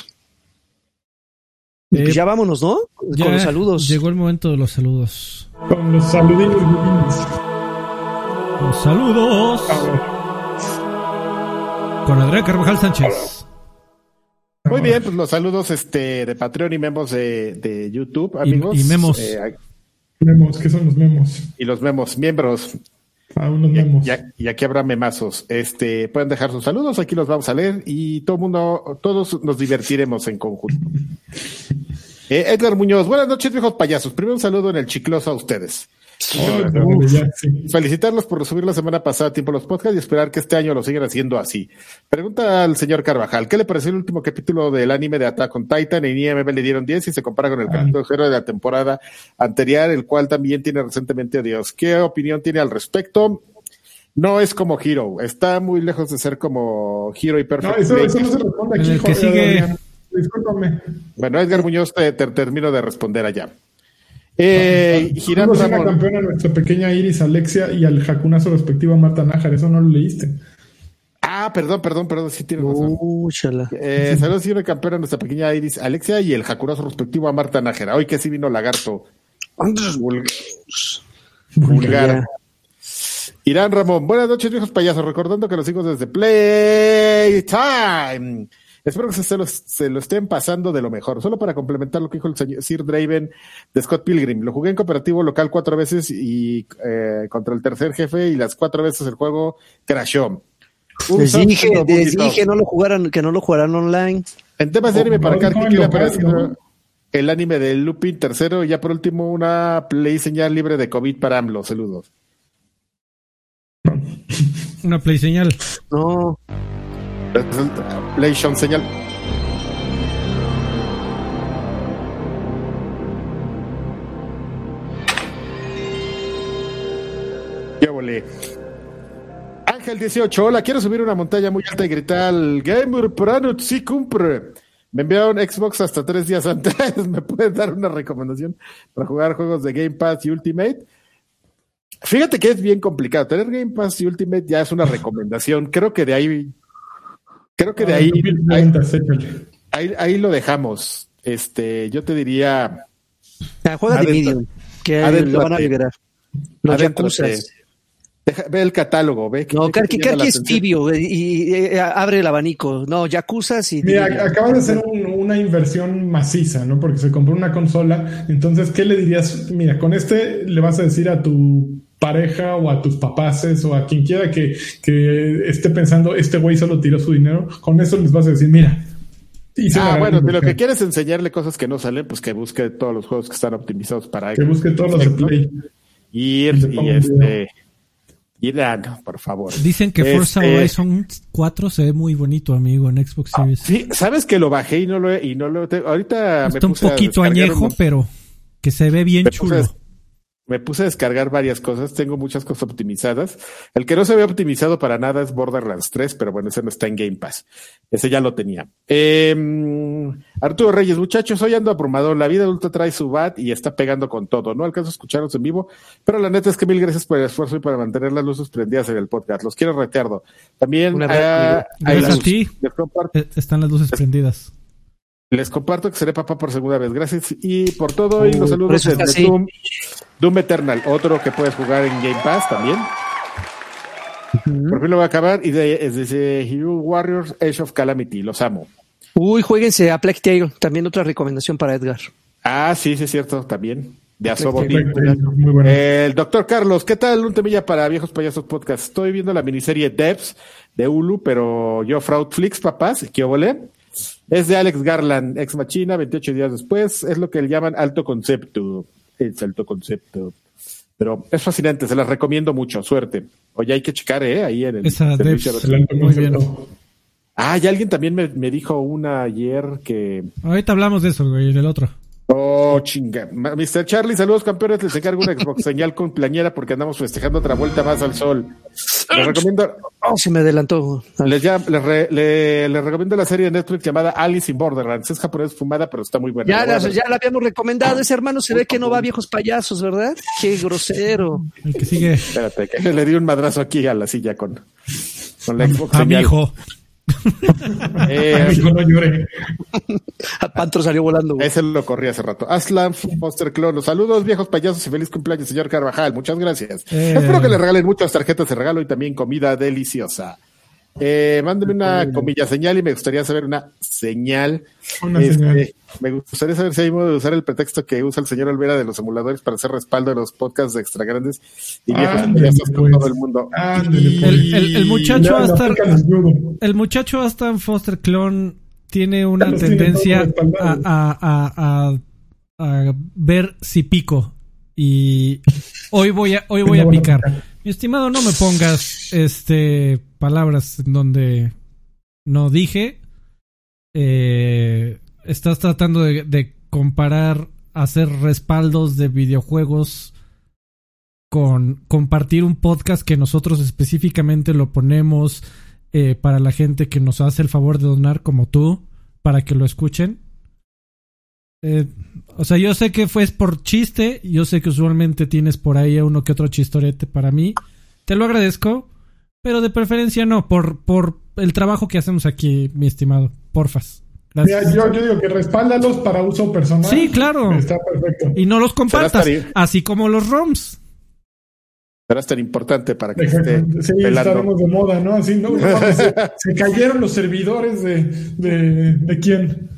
Y Eh, pues ya vámonos, ¿no? Ya Con los saludos. Llegó el momento de los saludos. Con los budines. Los saludos. Con Adrián Carvajal Sánchez. Muy bien, pues los saludos este de Patreon y memos de, de YouTube, Y- amigos. y memos. Eh, Memos, ¿qué son los memos? y los memos, miembros. Ah, unos Y, memos. y- y aquí habrá memazos. Este, pueden dejar sus saludos, aquí los vamos a leer y todo mundo, todos nos divertiremos en conjunto. Eh, Edgar Muñoz, buenas noches, viejos payasos. Primero un saludo en el chicloso a ustedes. Felicitarlos por subir la semana pasada a tiempo los podcasts y esperar que este año lo sigan haciendo así. Pregunta al señor Carvajal, ¿qué le pareció el último capítulo del anime de Attack on Titan? En IMB le dieron 10 y se compara con el capítulo cero de la temporada anterior, el cual también tiene recientemente a Dios. ¿Qué opinión tiene al respecto? No es como Hero, está muy lejos de ser como Hero y Perfect. No, eso, no se responde aquí, El que joder, sigue-. Discúlpame. Bueno, Edgar Muñoz, te, te termino de responder allá. Eh, Girán Ramón. campeona nuestra pequeña Iris Alexia y al jacunazo respectivo a Marta Nájar. Eso no lo leíste. Ah, perdón, perdón, perdón, sí tienes razón. Uh. Eh, saludos, señora campeona, nuestra pequeña Iris Alexia y el jacurazo respectivo a Marta Nájera. Hoy que sí vino Lagarto. Vul- vulgar. Irán Ramón, buenas noches, viejos payasos. Recordando que los hijos desde Playtime. Espero que se lo, se lo estén pasando de lo mejor. Solo para complementar lo que dijo el señor Sir Draven de Scott Pilgrim. Lo jugué en cooperativo local cuatro veces y eh, contra el tercer jefe y las cuatro veces el juego crashó. Un Les dije, les dije no lo jugaran, que no lo jugaran online. En temas de anime para no, acá, no, ¿qué en le ha local, parecido ¿no? el anime de Lupin tercero? Y ya por último, una play señal libre de COVID para AMLO. Saludos. Una play señal. No, PlayStation señal. Ya volé. Ángel 18, hola, quiero subir una montaña muy alta y gritar Gamer Pranut si cumpre. Me enviaron Xbox hasta tres días antes. ¿Me pueden dar una recomendación para jugar juegos de Game Pass y Ultimate? Fíjate que es bien complicado. Tener Game Pass y Ultimate ya es una recomendación. Creo que de ahí. Creo que de ahí. ahí, ahí, ahí lo dejamos. Este, yo te diría. Ah, juega de Medium, que lo van a liberar. Los deja- ve el catálogo, ve. que- No, Karki, es atención. tibio eh, y, eh, abre el abanico. No, Yakuzas y... Mira, acabas de hacer un- una inversión maciza, ¿no? Porque se compró una consola. Entonces, ¿qué le dirías? Mira, con este le vas a decir a tu pareja o a tus papaces o a quien quiera que, que esté pensando, este güey solo tiró su dinero. Con eso les vas a decir, mira. Ah, bueno, si lo que quieres enseñarle cosas que no salen, pues que busque todos los juegos que están optimizados para Que busque todos los de Play. Y, y este. Y ah, no, por favor. Dicen que Forza Este, Horizon 4 se ve muy bonito, amigo, en Xbox Series. Sí, sabes que lo bajé y no lo he, y no lo he- ahorita Está un puse poquito añejo, un- pero que se ve bien me puse a- chulo. Me puse a descargar varias cosas, tengo muchas cosas optimizadas. El que no se ve optimizado para nada es Borderlands 3, pero bueno, ese no está en Game Pass. Ese ya lo tenía. Eh, Arturo Reyes, muchachos, hoy ando abrumado. La vida adulta trae su bat y está pegando con todo. No alcanzo a escucharlos en vivo, pero la neta es que mil gracias por el esfuerzo y para mantener las luces prendidas en el podcast. Los quiero reteardo. También Gracias a luz. ti. Eh, Están las luces prendidas. Les comparto que seré papá por segunda vez. Gracias y por todo. y los Uh, saludos desde. Doom, Doom Eternal, otro que puedes jugar en Game Pass también. Por fin lo voy a acabar. Y de, es desde Hero Warriors Age of Calamity. Los amo. Uy, jueguense a Plague Tale. También otra recomendación para Edgar. Ah, sí, sí, es cierto. También. De Asobo. Bueno. El doctor Carlos, ¿qué tal? Un temilla para Viejos Payasos Podcast. Estoy viendo la miniserie Devs de Hulu, pero yo Fraudflix, papás, ¿qué volé? Es de Alex Garland, ex machina, 28 días después. Es lo que le llaman alto concepto. Es alto concepto. Pero es fascinante, se las recomiendo mucho. Suerte. Oye, hay que checar, ¿eh? Ahí en el Esa servicio Devs. de- Muy bien. Ah, y alguien también me, me dijo una ayer que. Ahorita hablamos de eso, güey, del otro. Oh, chinga. Mr. Charlie, saludos campeones. Les encargo una Xbox señal con plañera porque andamos festejando otra vuelta más al sol. Les recomiendo, Oh, se me adelantó. les, llam- les re- le- les recomiendo la serie de Netflix llamada Alice in Borderlands. Es japonés fumada, pero está muy buena. Ya La ya habíamos recomendado. Ese hermano se ve que no va a viejos payasos, ¿verdad? Qué grosero. El que sigue Espérate, que le di un madrazo aquí a la silla con, con la Xbox a mi señal. hijo. Eh, no llore. Pantro salió volando. güey. ese lo corrí hace rato. Aslan Foster Clone. Saludos, viejos payasos, y feliz cumpleaños, señor Carvajal. Muchas gracias. Eh. Espero que le regalen muchas tarjetas de regalo y también comida deliciosa. Eh, mándeme una comilla señal y me gustaría saber una señal. Una Este, señal. Me gustaría saber si hay modo de usar el pretexto que usa el señor Olvera de los emuladores para hacer respaldo de los podcasts de extra grandes y viejos con pues. todo el mundo. Pues. El- el- el muchacho va a Ya, estar- aplica el escudo. El muchacho Aston Foster Clone tiene una tiene tendencia a, a- a- a- a ver si pico. Y Hoy voy a, hoy voy a picar. Mi estimado, no me pongas este palabras en donde no dije. Eh, estás tratando de, comparar hacer respaldos de videojuegos con compartir un podcast que nosotros específicamente lo ponemos eh, para la gente que nos hace el favor de donar como tú, para que lo escuchen. Eh, o sea, yo sé que fue por chiste, yo sé que usualmente tienes por ahí uno que otro chistorete para mí. Te lo agradezco, pero de preferencia no, por, por el trabajo que hacemos aquí, mi estimado. Porfas. Yo, yo, digo que respáldalos para uso personal. Sí, claro. Está perfecto. Y no los compartas, así como los ROMs. Será tan importante para que esté Sí, pelando. estaremos de moda, ¿no? Así, ¿no? se, se, cayeron los servidores de, de, de quién.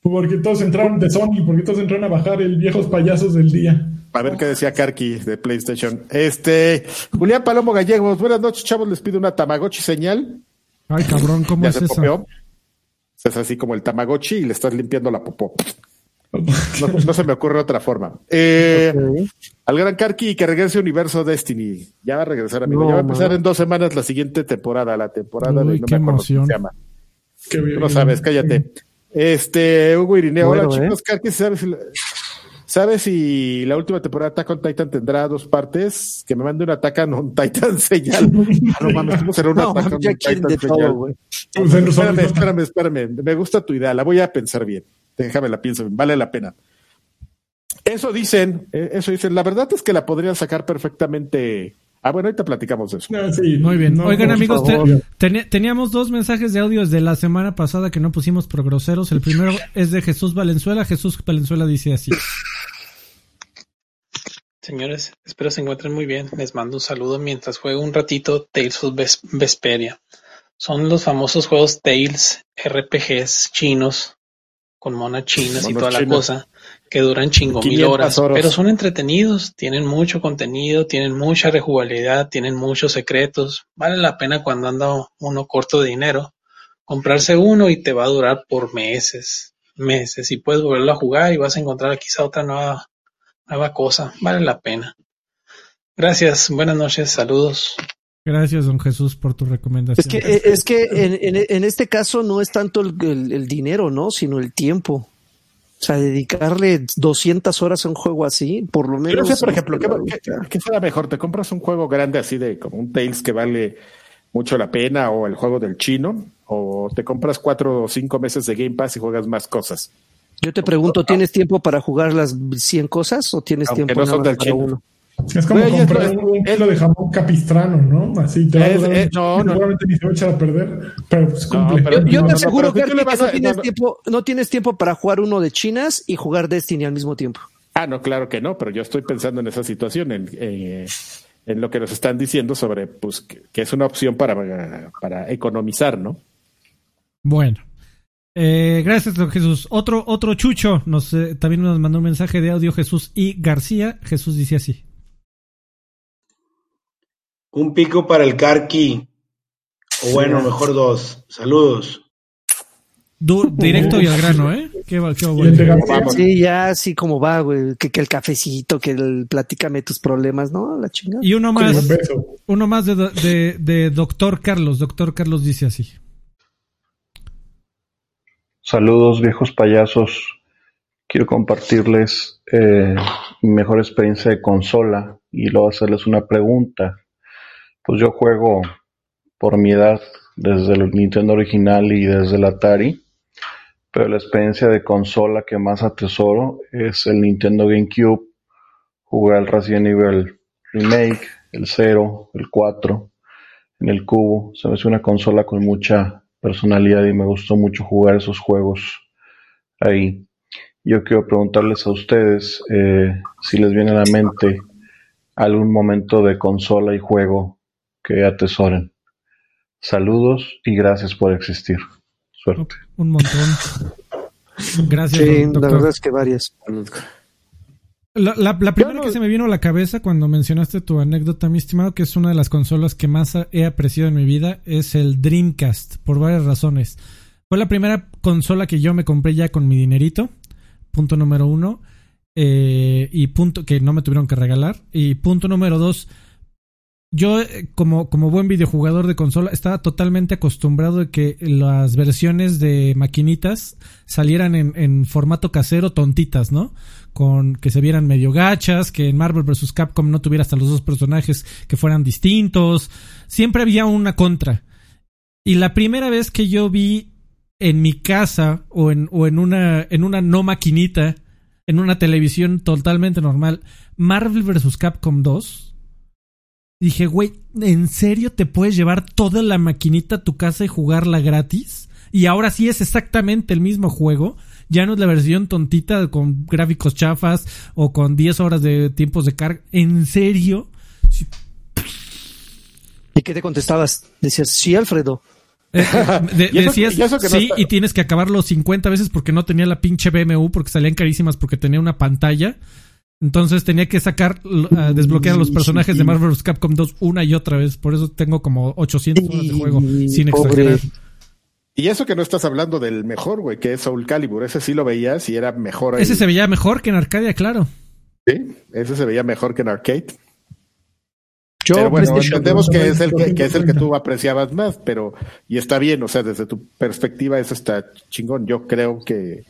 Porque todos entraron de Sony, porque todos entraron a bajar el viejos payasos del día. A ver qué decía Karki de PlayStation. Este, Julián Palomo Gallegos, buenas noches, chavos. Les pido una Tamagotchi señal. Ay, cabrón, ¿cómo ya es se eso? popeó. Es así como el Tamagotchi y le estás limpiando la popó. No, no, se me ocurre otra forma. Eh, okay. Al gran Karki que regrese Universo Destiny. Ya va a regresar, amigo. No, ya va a empezar en dos semanas la siguiente temporada, la temporada Uy, de no qué me acuerdo emoción. se llama. Qué bien. No sabes, cállate. Este, Hugo Irineo, Bueno, hola ¿eh? chicos, Karki, ¿sabes ¿sabes si la última temporada de Attack on Titan tendrá dos partes? Que me mande un Attack on Titan señal. Ah, no mames, ¿cómo será un No, Attack on Titan todo, señal? güey. Pues Espérame, espérame, espérame. Me gusta tu idea, la voy a pensar bien. Déjame la pienso bien, vale la pena. Eso dicen, eh, eso dicen. La verdad es que la podrían sacar perfectamente. Ah, bueno, ahorita platicamos de eso. No, sí, Muy bien. no, Oigan, amigos, te- teníamos dos mensajes de audio desde la semana pasada que no pusimos por groseros. El primero es de Jesús Valenzuela. Jesús Valenzuela dice así. Señores, espero se encuentren muy bien. Les mando un saludo mientras juego un ratito Tales of Ves- Vesperia. Son los famosos juegos Tales, RPGs chinos, con monas chinas y toda la cosa, que duran chingo mil 500 horas, horas. pero son entretenidos, tienen mucho contenido, tienen mucha rejugabilidad, tienen muchos secretos. Vale la pena cuando anda uno corto de dinero, comprarse uno y te va a durar por meses, meses, y puedes volverlo a jugar y vas a encontrar quizá otra nueva nueva cosa, vale la pena. Gracias, buenas noches, saludos. Gracias, don Jesús, por tu recomendación. Es que, eh, es que en, en- en este caso no es tanto el, el- el dinero, ¿no? Sino el tiempo. O sea, dedicarle 200 horas a un juego así, por lo menos. no sé, por ejemplo, ¿qué, qué, qué será mejor? ¿Te compras un juego grande así de como un Tales que vale mucho la pena o el juego del chino? ¿O te compras cuatro o cinco meses de Game Pass y juegas más cosas? Yo te pregunto, ¿tienes tiempo para jugar las 100 cosas o tienes Aunque tiempo no para uno? Es como Güey, comprar es- un, es- kilo de jamón capistrano, ¿no? Así te va a Es- mucho, no, no. seguramente ni se va a echar a perder, pero pues No, cumple. pero- Yo, yo No, te no, aseguro, que no a- tienes, no, no. tiempo, no tienes tiempo para jugar uno de chinas y jugar Destiny al mismo tiempo. Ah, no, claro que no, pero yo estoy pensando en esa situación, en, eh, en lo que nos están diciendo sobre pues que, que es una opción para, para economizar, ¿no? Bueno. Eh, gracias, don Jesús. Otro, otro chucho nos, eh, también nos mandó un mensaje de audio Jesús y García. Jesús dice así. Un pico para el Karki. O bueno, mejor dos. Saludos. Du- directo y al grano, ¿eh? Qué, va- qué bueno. Sí, ya así como va, güey. Que, que el cafecito, que el platícame tus problemas, ¿no? La chingada. Y uno más, uno más de, do- de, de Doctor Carlos. Doctor Carlos dice así. Saludos viejos payasos. Quiero compartirles eh, mi mejor experiencia de consola y luego hacerles una pregunta. Pues yo juego por mi edad desde el Nintendo original y desde el Atari, pero la experiencia de consola que más atesoro es el Nintendo GameCube. Jugué el Resident Evil Remake, el 0, el 4, en el cubo. Se me hace una consola con mucha personalidad y me gustó mucho jugar esos juegos ahí. Yo quiero preguntarles a ustedes eh, si les viene a la mente algún momento de consola y juego que atesoren. Saludos y gracias por existir. Suerte. Un montón. Gracias, Sí, don- la doctor. verdad es que varias. La, la- la primera no- que se me vino a la cabeza cuando mencionaste tu anécdota, mi estimado, que es una de las consolas que más he apreciado en mi vida, es el Dreamcast, por varias razones. Fue la primera consola que yo me compré ya con mi dinerito, punto número uno. Eh, y punto que no me tuvieron que regalar. Y punto número dos. Yo, eh, como, como buen videojugador de consola, estaba totalmente acostumbrado de que las versiones de maquinitas salieran en, en formato casero tontitas, ¿no? Con que se vieran medio gachas, que en Marvel vs. Capcom no tuviera hasta los dos personajes que fueran distintos. Siempre había una contra. Y la primera vez que yo vi en mi casa o en, o en una, en una no maquinita, en una televisión totalmente normal, Marvel vs. Capcom 2, dije, güey, ¿en serio te puedes llevar toda la maquinita a tu casa y jugarla gratis? Y ahora sí es exactamente el mismo juego. Ya no es la versión tontita con gráficos chafas o con 10 horas de tiempos de carga. ¿En serio? Sí, ¿Y qué te contestabas? Decías, sí, Alfredo. Eh, de- Y eso- decías, y eso que no sí, está- y tienes que acabarlo 50 veces porque no tenía la pinche BMU, porque salían carísimas porque tenía una pantalla. Entonces tenía que sacar, a desbloquear a los personajes de Marvel vs. Capcom 2 una y otra vez. Por eso tengo como 800 horas de juego, sin Pobre. exagerar. Y eso que no estás hablando del mejor, güey, que es Soul Calibur. Ese sí lo veías y era mejor. ahí. Ese se veía mejor que en Arcadia, claro. Sí, ese se veía mejor que en arcade. Yo, pero bueno, entendemos que es el que, 250. que es el que tú apreciabas más, pero y está bien, o sea, desde tu perspectiva eso está chingón. Yo creo que,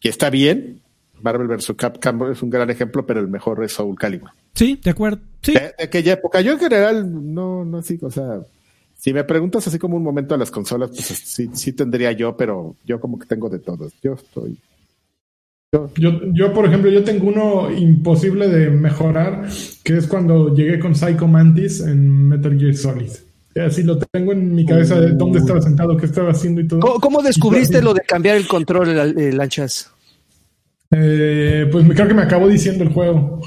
que está bien. Marvel vs. Capcom es un gran ejemplo, pero el mejor es Soul Calibur. Sí, de acuerdo. Sí, De, de aquella época, yo en general no, no así, o sea, si me preguntas así como un momento a las consolas, pues sí, sí tendría yo, pero yo como que tengo de todos. Yo estoy. Yo, yo, por ejemplo, yo tengo uno imposible de mejorar, que es cuando llegué con Psycho Mantis en Metal Gear Solid. Así lo tengo en mi cabeza de dónde estaba sentado, qué estaba haciendo y todo. ¿Cómo, cómo descubriste lo de cambiar el control, el, el lanchas? Eh, pues me- creo que me acabó diciendo el juego.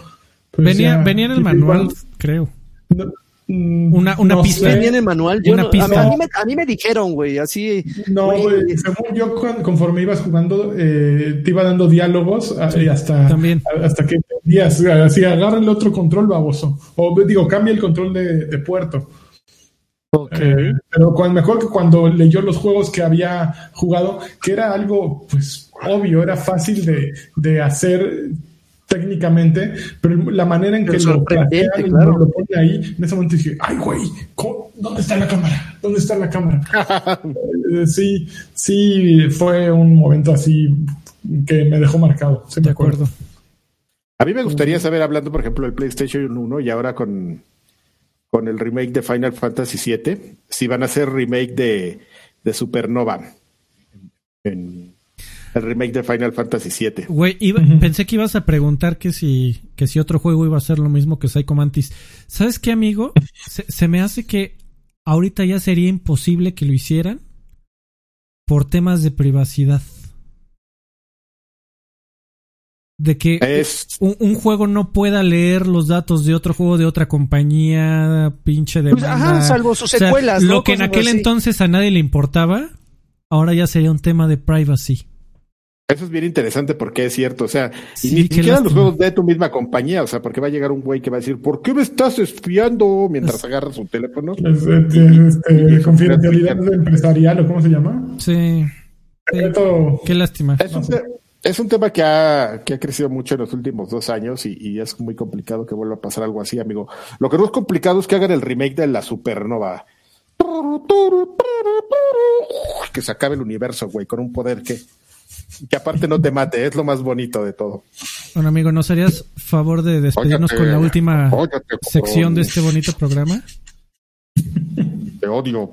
Pues venía, ya, venía en el manual, creo. No, Una- una no pista. Venía en el manual. Yo Una no- a, mí me, a mí me dijeron, güey, así. No, güey, güey, según yo, conforme ibas jugando, eh, te iba dando diálogos a- y hasta, también. hasta que entendías, así agarra el otro control baboso. O digo, cambia el control de, de puerto. Eh, pero mejor que cuando leyó los juegos que había jugado, que era algo, pues, obvio, era fácil de, de hacer técnicamente, pero la manera en Pero que lo plantean claro. lo ponen ahí, en ese momento dije, ay, güey. ¿dónde está la cámara? ¿Dónde está la cámara? Eh, sí, sí, fue un momento así que me dejó marcado. Sí, me De acuerdo. A mí me gustaría saber, hablando por ejemplo del PlayStation 1 y ahora con, con el remake de Final Fantasy VII, si van a hacer remake de, de Supernova. En el remake de Final Fantasy VII. Güey, iba- pensé que ibas a preguntar que si, que si otro juego iba a ser lo mismo que Psycho Mantis. ¿Sabes qué, amigo? Se, se me hace que ahorita ya sería imposible que lo hicieran por temas de privacidad. De que Es, un, un juego no pueda leer los datos de otro juego de otra compañía, pinche de Pues, ajá, salvo sus secuelas, Lo ¿no? que en aquel así. entonces a nadie le importaba, ahora ya sería un tema de privacy. Eso es bien interesante porque es cierto. O sea, Sí, y ni siquiera los juegos de tu misma compañía. O sea, porque va a llegar un güey que va a decir, ¿por qué me estás espiando? Mientras agarra su teléfono. Es, es, este, confidencialidad empresarial o cómo se llama. Sí. Qué lástima. Es un, te- es un tema que ha, que ha crecido mucho en los últimos dos años y, y es muy complicado que vuelva a pasar algo así, amigo. Lo que no es complicado es que hagan el remake de la Supernova. Que se acabe el universo, güey, con un poder que, que aparte no te mate, es lo más bonito de todo. Bueno, amigo, ¿nos harías favor de despedirnos Óyate, con la última óyate, sección de este bonito programa? Te odio.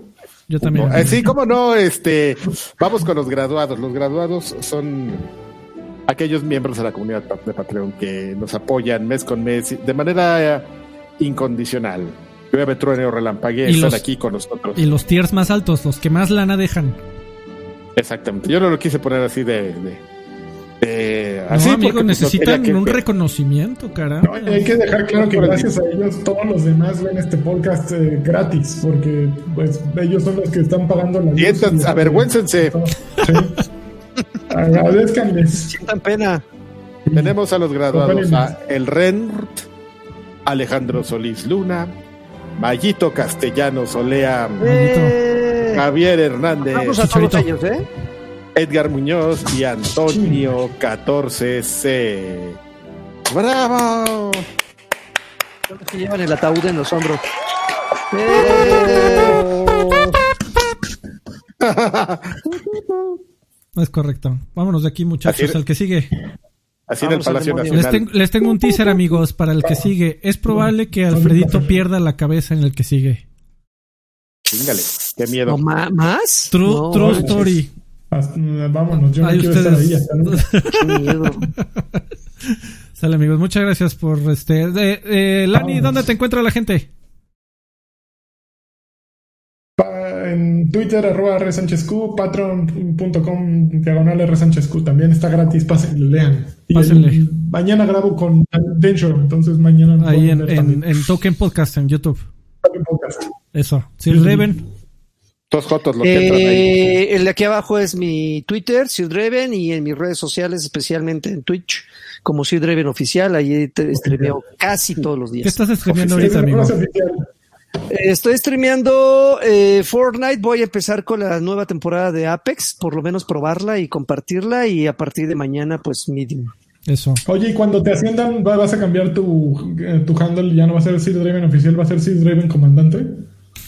Yo también. Eh, sí, cómo no, este, vamos con los graduados. Los graduados son aquellos miembros de la comunidad de Patreon que nos apoyan mes con mes de manera eh, incondicional. Llueve, truene o relampaguee, Y están los- aquí con nosotros. Y los tiers más altos, los que más lana dejan. Exactamente. Yo no lo quise poner así de. de, de- No, así amigo, no necesitan que- un reconocimiento, caramba. No, y hay que dejar claro que gracias a ellos todos los demás ven este podcast eh, gratis, porque pues ellos son los que están pagando la y- avergüéncense. Sí. Agradezcanles. Sientan pena. Tenemos a los graduados: a El Rent, Alejandro Solís Luna, Mayito Castellanos Olea, Eh, Javier Hernández. vamos a todos ellos, ¿eh? Edgar Muñoz y Antonio 14C. ¡Bravo! Son los que llevan el ataúd en los hombros. ¡Eh! No es correcto. Vámonos de aquí, muchachos. Al que sigue. Así en el Vamos al Palacio. Les, Nacional. ten- les tengo un teaser, amigos, para el que sigue. Es probable que Alfredito pierda la cabeza en el que sigue. Chingale, qué miedo. No, ¿Más? True, No, true manches, story. Hasta- vámonos, yo no quiero estar ahí. hasta qué miedo. Sale, amigos. Muchas gracias por este. eh, eh, Lani, Vámonos. ¿dónde te encuentra la gente? Pa- En Twitter, arroba rsanchezq, patreon.com, diagonal rsanchezq. También está gratis, pásenle, lean. Y Pásenle. el- mañana grabo con Densho, entonces mañana Ahí en, en, en Token Podcast en YouTube. Token Podcast. Eso. Sir Raven. Dos jotos los que entran ahí. Eh, el de aquí abajo es mi Twitter, Sir Dreven, y en mis redes sociales, especialmente en Twitch, como Sir Dreven Oficial, ahí te streameo casi todos los ¿Qué días. estás streameando ahorita, amigo? Eh, Estoy streameando eh, Fortnite, voy a empezar con la nueva temporada de Apex, por lo menos probarla y compartirla, y a partir de mañana, pues Medium. Eso. Oye, y cuando te asciendan, ¿va- ¿vas a cambiar tu, eh, tu handle? Ya no va a ser Sid Draven oficial, va a ser Sid Draven comandante.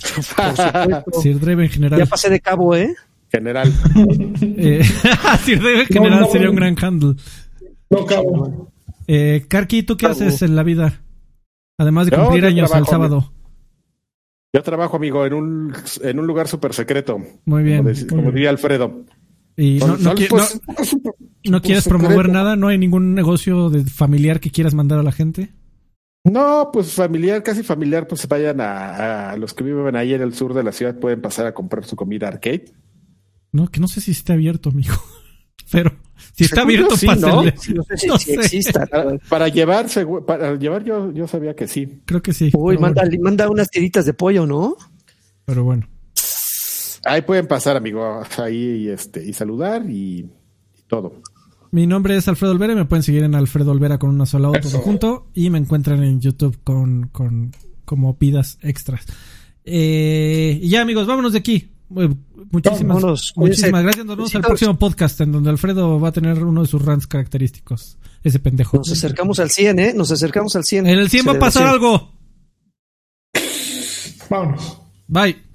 Por supuesto. Sir Raven ya general. pasé de cabo, ¿eh? General. Eh, Sir Raven No, general no, sería un gran handle. No, cabo. Eh, Karki, ¿tú qué Cabo. haces en la vida? Además de cumplir años el trabajo, sábado. Yo trabajo, amigo, en un, en un lugar súper secreto. Muy bien. Como, diría Alfredo. Y no, no, qui- pues, no- no quieres secreto. promover nada, no hay ningún negocio de familiar que quieras mandar a la gente. No, pues familiar, casi familiar, pues vayan a, a los que viven ahí en el sur de la ciudad, pueden pasar a comprar su comida arcade. No, que no sé si está abierto, mijo. Pero si está abierto, sí, pásenle. No sé si, No si sé. exista. Para, para llevar, para llevar yo, yo sabía que sí. Creo que sí. Uy, manda, bueno, manda unas tiritas de pollo, ¿no? pero bueno. Ahí pueden pasar, amigo, ahí y, este, y saludar y, y todo. Mi nombre es Alfredo Olvera y me pueden seguir en Alfredo Olvera con una sola O todo junto y me encuentran en YouTube con, con como pidas extras. Eh, y ya amigos, vámonos de aquí. Muchísimas, Vámonos, muchísimas gracias. Nos vemos al Besitos. próximo podcast en donde Alfredo va a tener uno de sus rants característicos. Ese pendejo. Nos acercamos al 100, ¿eh? Nos acercamos al 100. En el 100 va a pasar algo. Vámonos. Bye.